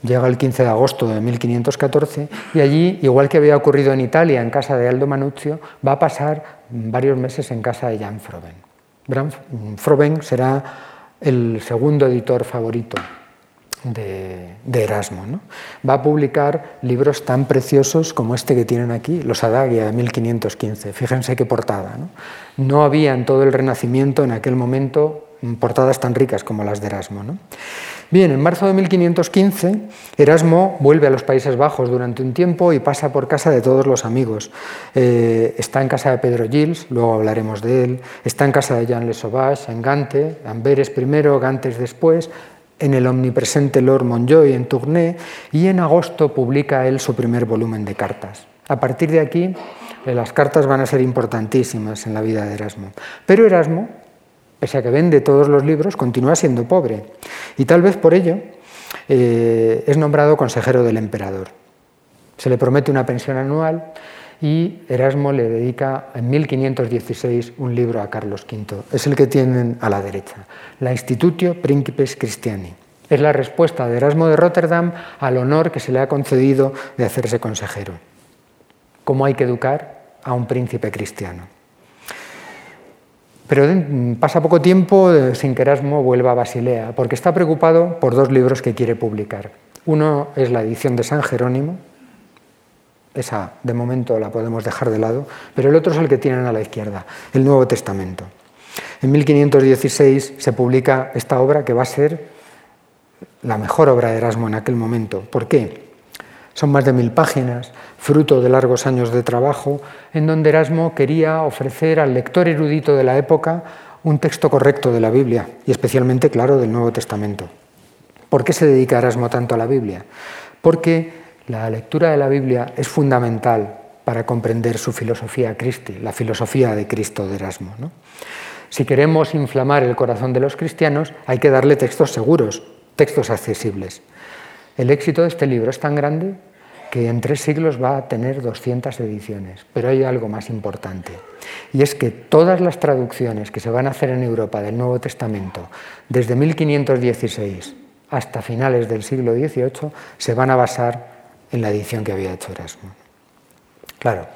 Llega el 15 de agosto de 1514 y allí, igual que había ocurrido en Italia, en casa de Aldo Manuzio, va a pasar varios meses en casa de Jan Froben. Froben será el segundo editor favorito de, Erasmo. Va a publicar libros tan preciosos como este que tienen aquí, Los Adagia de 1515. Fíjense qué portada. ¿no? no había en todo el Renacimiento en aquel momento portadas tan ricas como las de Erasmo. ¿no? Bien, en marzo de 1515, Erasmo vuelve a los Países Bajos durante un tiempo y pasa por casa de todos los amigos. Eh, está en casa de Pedro Gilles, luego hablaremos de él, está en casa de Jean Le Sauvage, en Gante, Amberes primero, Gantes después, en el omnipresente Lord Monjoy en Tournai y en agosto publica él su primer volumen de cartas. A partir de aquí, eh, las cartas van a ser importantísimas en la vida de Erasmo. Pero Erasmo pese a que vende todos los libros, continúa siendo pobre. Y tal vez por ello eh, es nombrado consejero del emperador. Se le promete una pensión anual y Erasmo le dedica en 1516 un libro a Carlos V. Es el que tienen a la derecha, La Institutio Principes Christiani. Es la respuesta de Erasmo de Rotterdam al honor que se le ha concedido de hacerse consejero. ¿Cómo hay que educar a un príncipe cristiano? Pero pasa poco tiempo eh, sin que Erasmo vuelva a Basilea, porque está preocupado por dos libros que quiere publicar. Uno es la edición de San Jerónimo, esa de momento la podemos dejar de lado, pero el otro es el que tienen a la izquierda, el Nuevo Testamento. En 1516 se publica esta obra que va a ser la mejor obra de Erasmo en aquel momento. ¿Por qué? Son más de mil páginas, fruto de largos años de trabajo, en donde Erasmo quería ofrecer al lector erudito de la época un texto correcto de la Biblia, y especialmente, claro, del Nuevo Testamento. ¿Por qué se dedica Erasmo tanto a la Biblia? Porque la lectura de la Biblia es fundamental para comprender su filosofía Christi, la filosofía de Cristo de Erasmo. Si queremos inflamar el corazón de los cristianos, hay que darle textos seguros, textos accesibles. El éxito de este libro es tan grande que en tres siglos va a tener 200 ediciones. Pero hay algo más importante, y es que todas las traducciones que se van a hacer en Europa del Nuevo Testamento, desde 1516 hasta finales del siglo XVIII, se van a basar en la edición que había hecho Erasmo. Claro,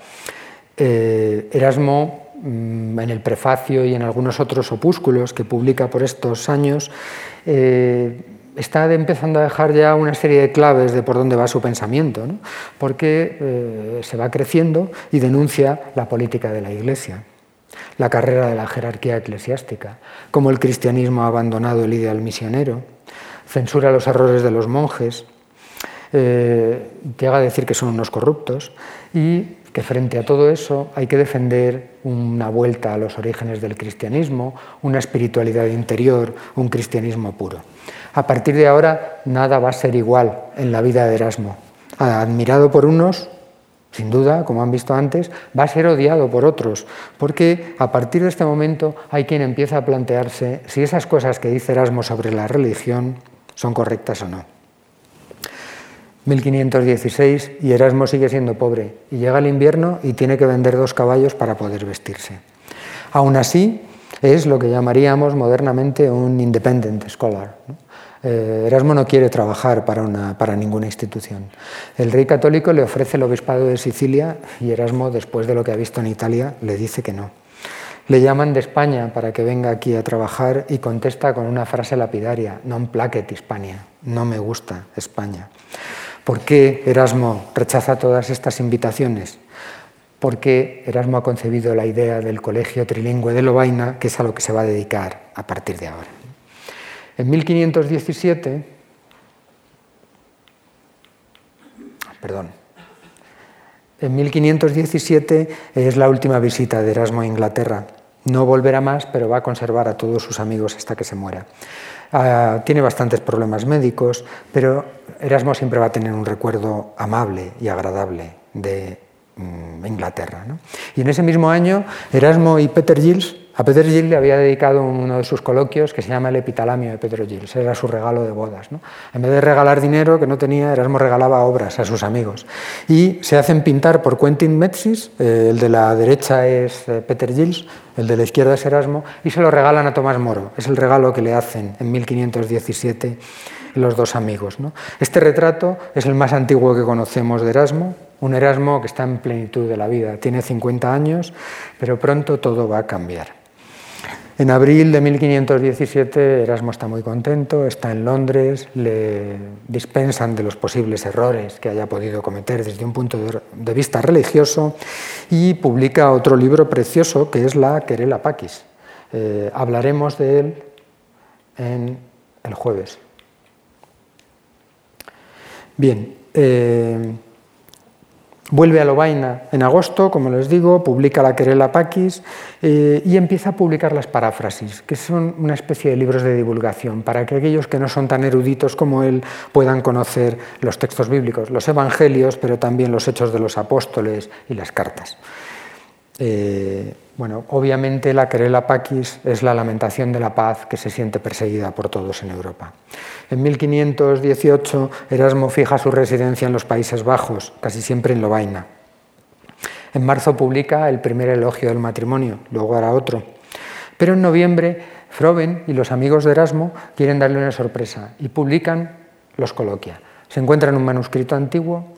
eh, Erasmo mm, en el prefacio y en algunos otros opúsculos que publica por estos años, eh, está empezando a dejar ya una serie de claves de por dónde va su pensamiento, porque eh, se va creciendo y denuncia la política de la Iglesia, la carrera de la jerarquía eclesiástica, cómo el cristianismo ha abandonado el ideal misionero, censura los errores de los monjes, eh, llega a decir que son unos corruptos y que frente a todo eso hay que defender una vuelta a los orígenes del cristianismo, una espiritualidad interior, un cristianismo puro. A partir de ahora nada va a ser igual en la vida de Erasmo. Admirado por unos, sin duda, como han visto antes, va a ser odiado por otros, porque a partir de este momento hay quien empieza a plantearse si esas cosas que dice Erasmo sobre la religión son correctas o no. 1516 y Erasmo sigue siendo pobre y llega el invierno y tiene que vender dos caballos para poder vestirse. Aún así, Es lo que llamaríamos modernamente un independent scholar. Eh, Erasmo no quiere trabajar para, ninguna institución. El rey católico le ofrece el obispado de Sicilia y Erasmo, después de lo que ha visto en Italia, le dice que no. Le llaman de España para que venga aquí a trabajar y contesta con una frase lapidaria, non placet Hispania, no me gusta España. ¿Por qué Erasmo rechaza todas estas invitaciones? Porque Erasmo ha concebido la idea del colegio trilingüe de Lovaina, que es a lo que se va a dedicar a partir de ahora. En 1517, perdón, en 1517 es la última visita de Erasmo a Inglaterra. No volverá más, pero va a conservar a todos sus amigos hasta que se muera. Ah, tiene bastantes problemas médicos, pero Erasmo siempre va a tener un recuerdo amable y agradable de mm, Inglaterra. Y en ese mismo año, Erasmo y Peter Giles a Peter Gilles le había dedicado uno de sus coloquios que se llama El epitalamio de Pedro Gilles, era su regalo de bodas. En vez de regalar dinero que no tenía, Erasmo regalaba obras a sus amigos. Y se hacen pintar por Quentin Metzis, eh, el de la derecha es eh, Peter Gilles, el de la izquierda es Erasmo, y se lo regalan a Tomás Moro. Es el regalo que le hacen en 1517 los dos amigos. Este retrato es el más antiguo que conocemos de Erasmo, un Erasmo que está en plenitud de la vida. Tiene 50 años, pero pronto todo va a cambiar. En abril de 1517 Erasmo está muy contento, está en Londres, le dispensan de los posibles errores que haya podido cometer desde un punto de vista religioso y publica otro libro precioso que es la Querela Paquis. Eh, hablaremos de él en el jueves. Bien. Eh, Vuelve a Lovaina en agosto, como les digo, publica la Querela Paquis eh, y empieza a publicar las paráfrasis, que son una especie de libros de divulgación para que aquellos que no son tan eruditos como él puedan conocer los textos bíblicos, los evangelios, pero también los hechos de los apóstoles y las cartas. Eh, bueno, obviamente la querela paquis es la lamentación de la paz que se siente perseguida por todos en Europa. En 1518 Erasmo fija su residencia en los Países Bajos, casi siempre en Lovaina. En marzo publica el primer elogio del matrimonio, luego hará otro. Pero en noviembre Froben y los amigos de Erasmo quieren darle una sorpresa y publican los coloquia. Se encuentran un manuscrito antiguo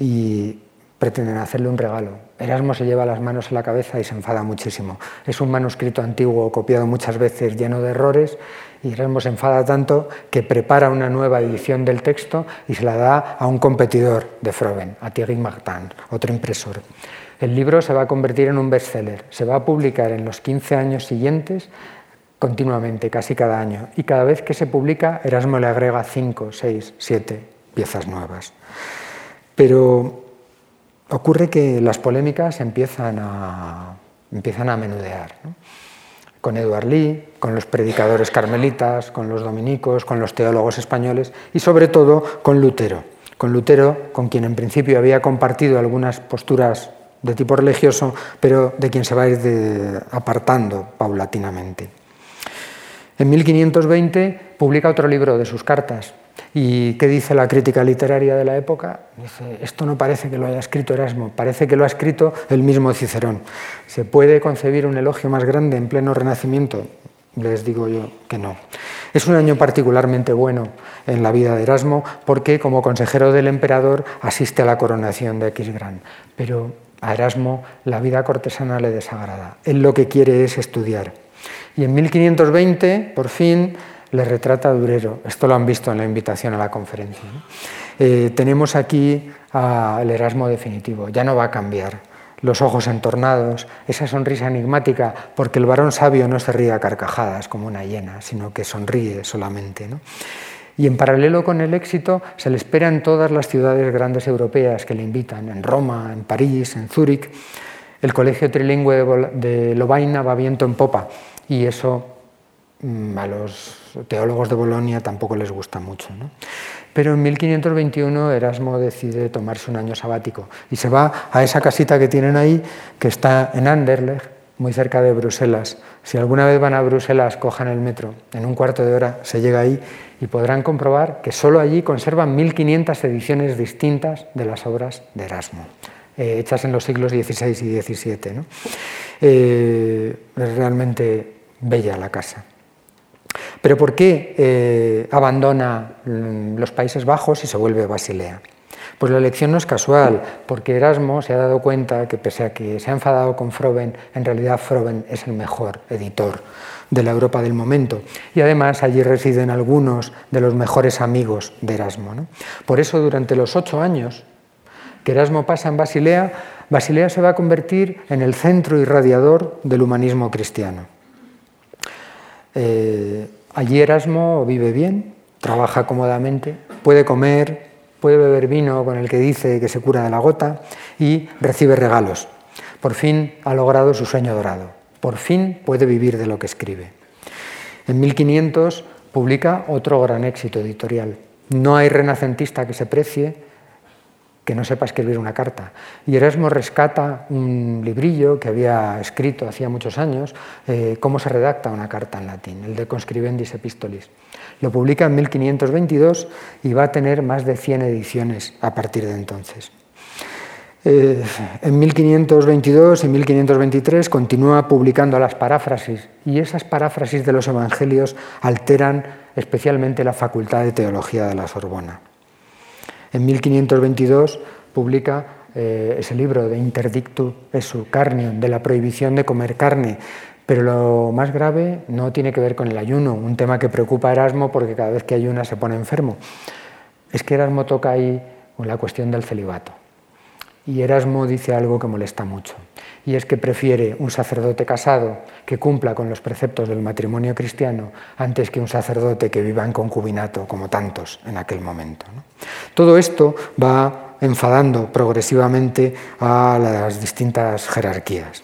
y pretenden hacerle un regalo. Erasmo se lleva las manos a la cabeza y se enfada muchísimo. Es un manuscrito antiguo, copiado muchas veces, lleno de errores, y Erasmo se enfada tanto que prepara una nueva edición del texto y se la da a un competidor de Froben, a Thierry Martin, otro impresor. El libro se va a convertir en un bestseller, se va a publicar en los 15 años siguientes continuamente, casi cada año, y cada vez que se publica, Erasmo le agrega 5, 6, 7 piezas nuevas. Pero ocurre que las polémicas empiezan a, empiezan a menudear. Con Edward Lee, con los predicadores carmelitas, con los dominicos, con los teólogos españoles y sobre todo con Lutero. Con Lutero, con quien en principio había compartido algunas posturas de tipo religioso, pero de quien se va a ir apartando paulatinamente. En 1520 publica otro libro de sus cartas, ¿Y qué dice la crítica literaria de la época? Dice, esto no parece que lo haya escrito Erasmo, parece que lo ha escrito el mismo Cicerón. ¿Se puede concebir un elogio más grande en pleno Renacimiento? Les digo yo que no. Es un año particularmente bueno en la vida de Erasmo porque como consejero del emperador asiste a la coronación de Aquisgrán. Pero a Erasmo la vida cortesana le desagrada. Él lo que quiere es estudiar. Y en 1520, por fin, le retrata Durero. Esto lo han visto en la invitación a la conferencia. Eh, tenemos aquí al Erasmo definitivo, ya no va a cambiar. Los ojos entornados, esa sonrisa enigmática, porque el varón sabio no se ríe a carcajadas como una hiena, sino que sonríe solamente. Y en paralelo con el éxito, se le espera en todas las ciudades grandes europeas que le invitan, en Roma, en París, en Zúrich. El colegio trilingüe de Lovaina va viento en popa y eso Mm, a los teólogos de Bolonia tampoco les gusta mucho. Pero en 1521 Erasmo decide tomarse un año sabático y se va a esa casita que tienen ahí, que está en Anderlecht, muy cerca de Bruselas. Si alguna vez van a Bruselas, cojan el metro. En un cuarto de hora se llega ahí y podrán comprobar que solo allí conservan 1500 ediciones distintas de las obras de Erasmo, eh, hechas en los siglos XVI y XVII. Eh, es realmente bella la casa. Pero ¿por qué eh, abandona mm, los Países Bajos y se vuelve Basilea? Pues la elección no es casual, porque Erasmo se ha dado cuenta que pese a que se ha enfadado con Froben, en realidad Froben es el mejor editor de la Europa del momento. Y además allí residen algunos de los mejores amigos de Erasmo. Por eso durante los ocho años que Erasmo pasa en Basilea, Basilea se va a convertir en el centro irradiador del humanismo cristiano. Eh, allí Erasmo vive bien, trabaja cómodamente, puede comer, puede beber vino con el que dice que se cura de la gota y recibe regalos. Por fin ha logrado su sueño dorado. Por fin puede vivir de lo que escribe. En 1500 publica otro gran éxito editorial. No hay renacentista que se precie que no sepa escribir una carta. Y Erasmo rescata un librillo que había escrito hacía muchos años, eh, cómo se redacta una carta en latín, el de Conscribendis Epistolis. Lo publica en 1522 y va a tener más de 100 ediciones a partir de entonces. Eh, en 1522 y 1523 continúa publicando las paráfrasis y esas paráfrasis de los evangelios alteran especialmente la Facultad de Teología de la Sorbona. En 1522 publica eh, ese libro de Interdictu esu carnium, de la prohibición de comer carne. Pero lo más grave no tiene que ver con el ayuno, un tema que preocupa a Erasmo porque cada vez que ayuna se pone enfermo. Es que Erasmo toca ahí la cuestión del celibato. Y Erasmo dice algo que molesta mucho, y es que prefiere un sacerdote casado que cumpla con los preceptos del matrimonio cristiano antes que un sacerdote que viva en concubinato, como tantos en aquel momento. Todo esto va enfadando progresivamente a las distintas jerarquías.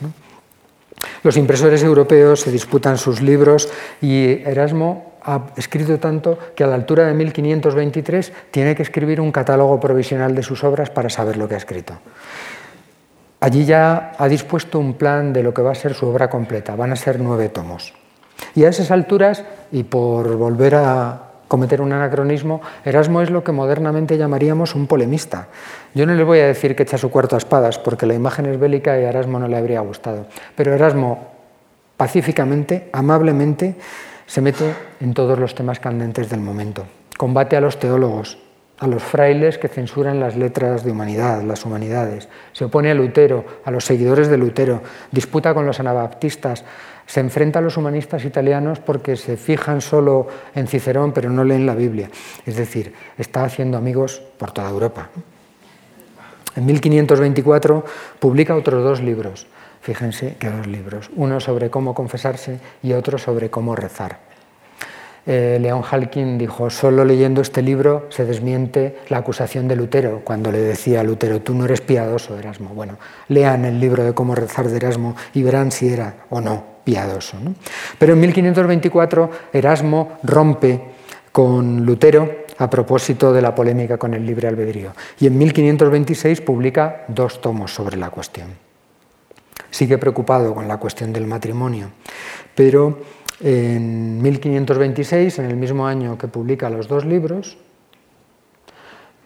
Los impresores europeos se disputan sus libros y Erasmo ha escrito tanto que a la altura de 1523 tiene que escribir un catálogo provisional de sus obras para saber lo que ha escrito. Allí ya ha dispuesto un plan de lo que va a ser su obra completa, van a ser nueve tomos. Y a esas alturas, y por volver a cometer un anacronismo, Erasmo es lo que modernamente llamaríamos un polemista. Yo no le voy a decir que echa su cuarto a espadas, porque la imagen es bélica y a Erasmo no le habría gustado. Pero Erasmo, pacíficamente, amablemente, se mete en todos los temas candentes del momento. Combate a los teólogos, a los frailes que censuran las letras de humanidad, las humanidades. Se opone a Lutero, a los seguidores de Lutero, disputa con los anabaptistas, se enfrenta a los humanistas italianos porque se fijan solo en Cicerón pero no leen la Biblia. Es decir, está haciendo amigos por toda Europa. En 1524 publica otros dos libros, Fíjense que dos libros, uno sobre cómo confesarse y otro sobre cómo rezar. Eh, León Halkin dijo, solo leyendo este libro se desmiente la acusación de Lutero, cuando le decía a Lutero, tú no eres piadoso, Erasmo. Bueno, lean el libro de cómo rezar de Erasmo y verán si era o no piadoso. Pero en 1524 Erasmo rompe con Lutero a propósito de la polémica con el libre albedrío y en 1526 publica dos tomos sobre la cuestión sigue preocupado con la cuestión del matrimonio, pero en 1526, en el mismo año que publica los dos libros,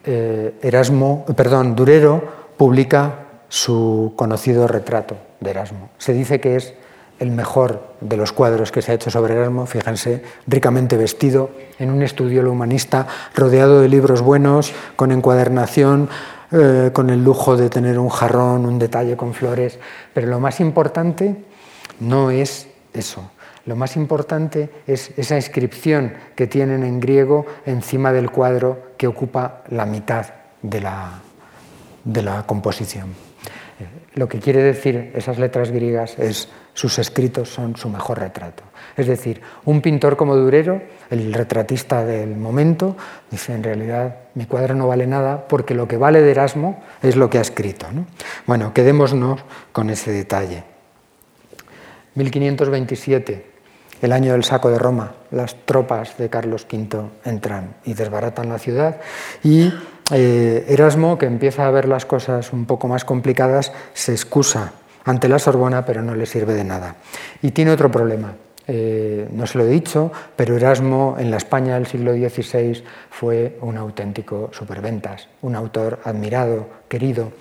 eh, Erasmo, perdón, Durero publica su conocido retrato de Erasmo. Se dice que es el mejor de los cuadros que se ha hecho sobre Erasmo, fíjense, ricamente vestido, en un estudio humanista, rodeado de libros buenos, con encuadernación, eh, con el lujo de tener un jarrón, un detalle con flores, pero lo más importante no es eso. Lo más importante es esa inscripción que tienen en griego encima del cuadro que ocupa la mitad de la, de la composición. Lo que quiere decir esas letras griegas es sus escritos son su mejor retrato. Es decir, un pintor como Durero, el retratista del momento, dice en realidad mi cuadro no vale nada porque lo que vale de Erasmo es lo que ha escrito. Bueno, quedémonos con ese detalle. 1527, el año del saco de Roma, las tropas de Carlos V entran y desbaratan la ciudad y eh, Erasmo, que empieza a ver las cosas un poco más complicadas, se excusa ante la Sorbona, pero no le sirve de nada. Y tiene otro problema, eh, no se lo he dicho, pero Erasmo en la España del siglo XVI fue un auténtico superventas, un autor admirado, querido.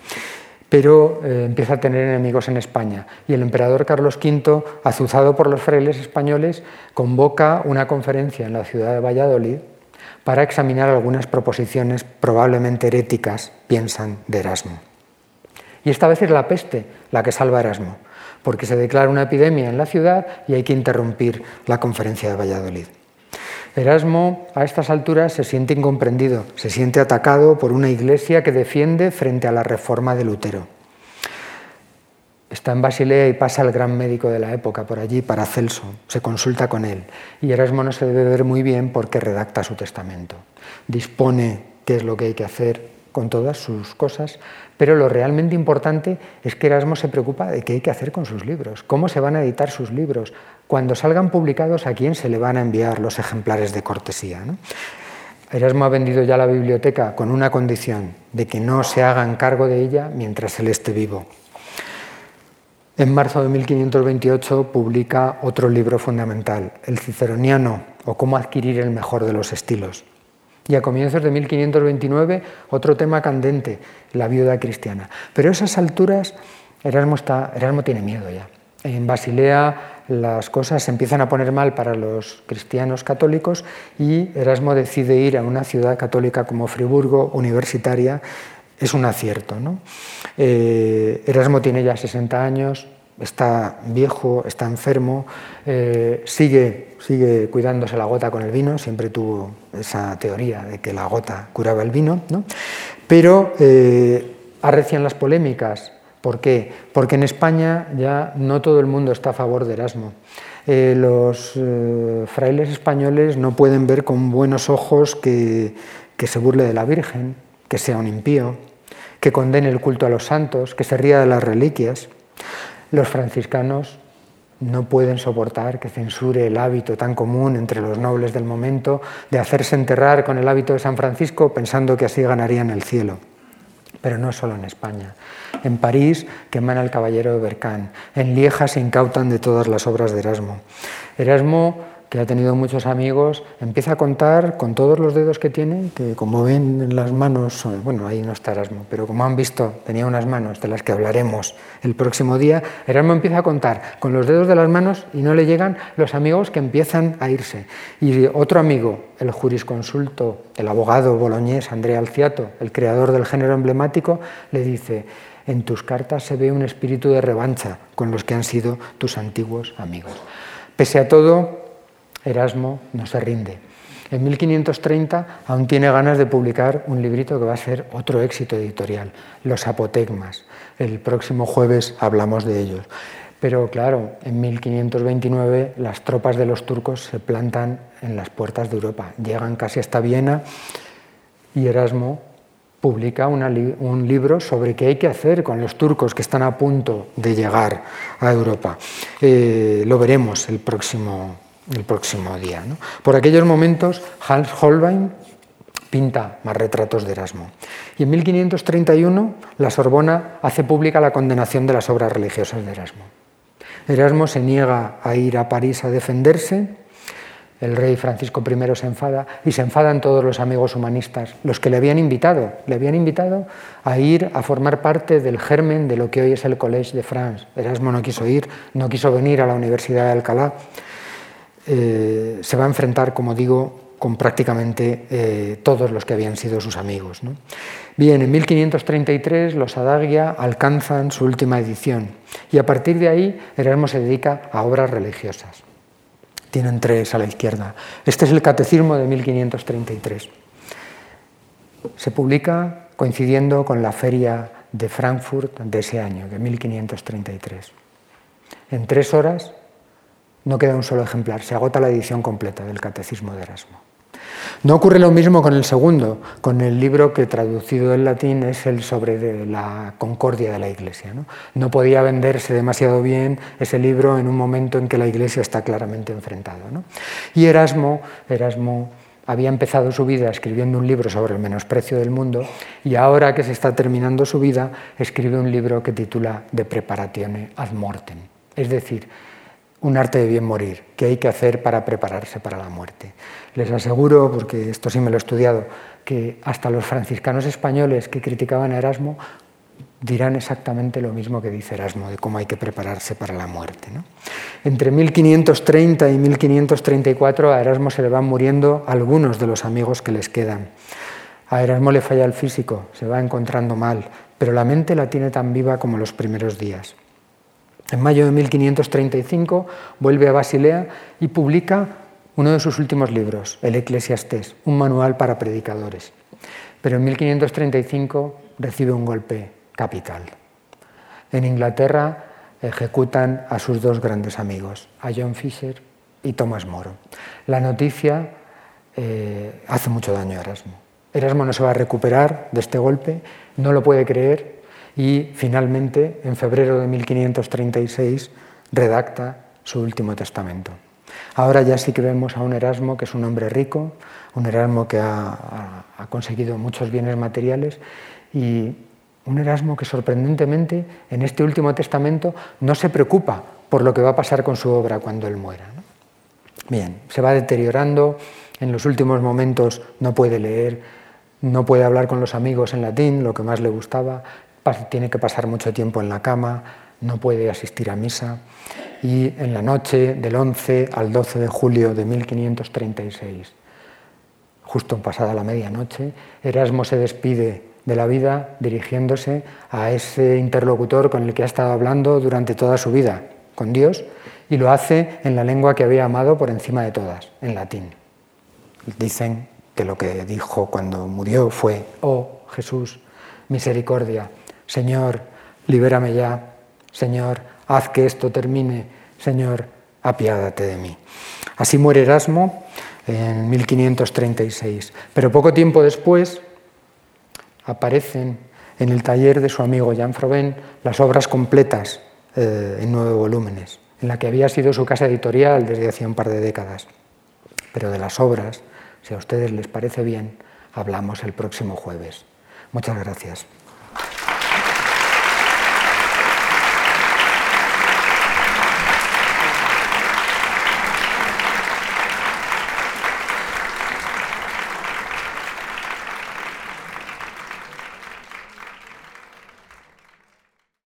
Pero eh, empieza a tener enemigos en España. Y el emperador Carlos V, azuzado por los frailes españoles, convoca una conferencia en la ciudad de Valladolid para examinar algunas proposiciones probablemente heréticas, piensan, de Erasmo. Y esta vez es la peste la que salva a Erasmo, porque se declara una epidemia en la ciudad y hay que interrumpir la conferencia de Valladolid. Erasmo a estas alturas se siente incomprendido, se siente atacado por una iglesia que defiende frente a la reforma de Lutero. Está en Basilea y pasa el gran médico de la época por allí, Paracelso, se consulta con él y Erasmo no se debe ver muy bien porque redacta su testamento. Dispone qué es lo que hay que hacer con todas sus cosas, pero lo realmente importante es que Erasmo se preocupa de qué hay que hacer con sus libros, cómo se van a editar sus libros, cuando salgan publicados a quién se le van a enviar los ejemplares de cortesía. Erasmo ha vendido ya la biblioteca con una condición, de que no se hagan cargo de ella mientras él esté vivo. En marzo de 1528 publica otro libro fundamental, El Ciceroniano o cómo adquirir el mejor de los estilos. Y a comienzos de 1529 otro tema candente, la viuda cristiana. Pero a esas alturas Erasmo, está, Erasmo tiene miedo ya. En Basilea las cosas se empiezan a poner mal para los cristianos católicos y Erasmo decide ir a una ciudad católica como Friburgo, universitaria. Es un acierto. ¿no? Eh, Erasmo tiene ya 60 años, está viejo, está enfermo, eh, sigue, sigue cuidándose la gota con el vino, siempre tuvo esa teoría de que la gota curaba el vino, ¿no? pero eh, arrecian las polémicas ¿Por qué? Porque en España ya no todo el mundo está a favor de Erasmo. Eh, los eh, frailes españoles no pueden ver con buenos ojos que, que se burle de la Virgen, que sea un impío, que condene el culto a los santos, que se ría de las reliquias. Los franciscanos no pueden soportar que censure el hábito tan común entre los nobles del momento de hacerse enterrar con el hábito de San Francisco pensando que así ganarían el cielo. Pero no solo en España. En París queman al caballero de Bercán. En Lieja se incautan de todas las obras de Erasmo. Erasmo que ha tenido muchos amigos, empieza a contar con todos los dedos que tiene, que como ven en las manos, bueno, ahí no está Erasmo, pero como han visto, tenía unas manos de las que hablaremos el próximo día, Erasmo empieza a contar con los dedos de las manos y no le llegan los amigos que empiezan a irse. Y otro amigo, el jurisconsulto, el abogado boloñés Andrea Alciato, el creador del género emblemático, le dice, en tus cartas se ve un espíritu de revancha con los que han sido tus antiguos amigos. Pese a todo, Erasmo no se rinde. En 1530 aún tiene ganas de publicar un librito que va a ser otro éxito editorial, Los Apotegmas. El próximo jueves hablamos de ellos. Pero claro, en 1529 las tropas de los turcos se plantan en las puertas de Europa, llegan casi hasta Viena y Erasmo publica un libro sobre qué hay que hacer con los turcos que están a punto de llegar a Europa. Eh, lo veremos el próximo el próximo día. Por aquellos momentos, Hans Holbein pinta más retratos de Erasmo. Y en 1531 la Sorbona hace pública la condenación de las obras religiosas de Erasmo. Erasmo se niega a ir a París a defenderse, el rey Francisco I se enfada y se enfadan todos los amigos humanistas, los que le habían invitado, le habían invitado a ir a formar parte del germen de lo que hoy es el Collège de France. Erasmo no quiso ir, no quiso venir a la Universidad de Alcalá. Eh, se va a enfrentar, como digo, con prácticamente eh, todos los que habían sido sus amigos. Bien, en 1533 los Adagia alcanzan su última edición y a partir de ahí Erasmo se dedica a obras religiosas. Tienen tres a la izquierda. Este es el Catecismo de 1533. Se publica coincidiendo con la feria de Frankfurt de ese año, de 1533. En tres horas no queda un solo ejemplar, se agota la edición completa del Catecismo de Erasmo. No ocurre lo mismo con el segundo, con el libro que traducido del latín es el sobre la concordia de la Iglesia. ¿no? podía venderse demasiado bien ese libro en un momento en que la Iglesia está claramente enfrentada. Y Erasmo, Erasmo había empezado su vida escribiendo un libro sobre el menosprecio del mundo y ahora que se está terminando su vida escribe un libro que titula De Preparatione ad Mortem, es decir, un arte de bien morir, que hay que hacer para prepararse para la muerte. Les aseguro, porque esto sí me lo he estudiado, que hasta los franciscanos españoles que criticaban a Erasmo dirán exactamente lo mismo que dice Erasmo, de cómo hay que prepararse para la muerte. Entre 1530 y 1534 a Erasmo se le van muriendo algunos de los amigos que les quedan. A Erasmo le falla el físico, se va encontrando mal, pero la mente la tiene tan viva como los primeros días. En mayo de 1535 vuelve a Basilea y publica uno de sus últimos libros, el Eclesiastés, un manual para predicadores. Pero en 1535 recibe un golpe capital. En Inglaterra ejecutan a sus dos grandes amigos, a John Fisher y Thomas More. La noticia eh, hace mucho daño a Erasmo. Erasmo no se va a recuperar de este golpe, no lo puede creer y finalmente, en febrero de 1536, redacta su último testamento. Ahora ya sí que vemos a un Erasmo que es un hombre rico, un Erasmo que ha, conseguido muchos bienes materiales y un Erasmo que sorprendentemente en este último testamento no se preocupa por lo que va a pasar con su obra cuando él muera. Bien, se va deteriorando, en los últimos momentos no puede leer, no puede hablar con los amigos en latín, lo que más le gustaba, tiene que pasar mucho tiempo en la cama, no puede asistir a misa y en la noche del 11 al 12 de julio de 1536, justo pasada la medianoche, Erasmo se despide de la vida dirigiéndose a ese interlocutor con el que ha estado hablando durante toda su vida, con Dios, y lo hace en la lengua que había amado por encima de todas, en latín. Dicen que lo que dijo cuando murió fue, oh Jesús, misericordia, Señor, libérame ya, Señor, haz que esto termine, Señor, apiádate de mí. Así muere Erasmo en 1536, pero poco tiempo después aparecen en el taller de su amigo Jean Froben las obras completas eh, en nueve volúmenes, en la que había sido su casa editorial desde hacía un par de décadas. Pero de las obras, si a ustedes les parece bien, hablamos el próximo jueves. Muchas gracias.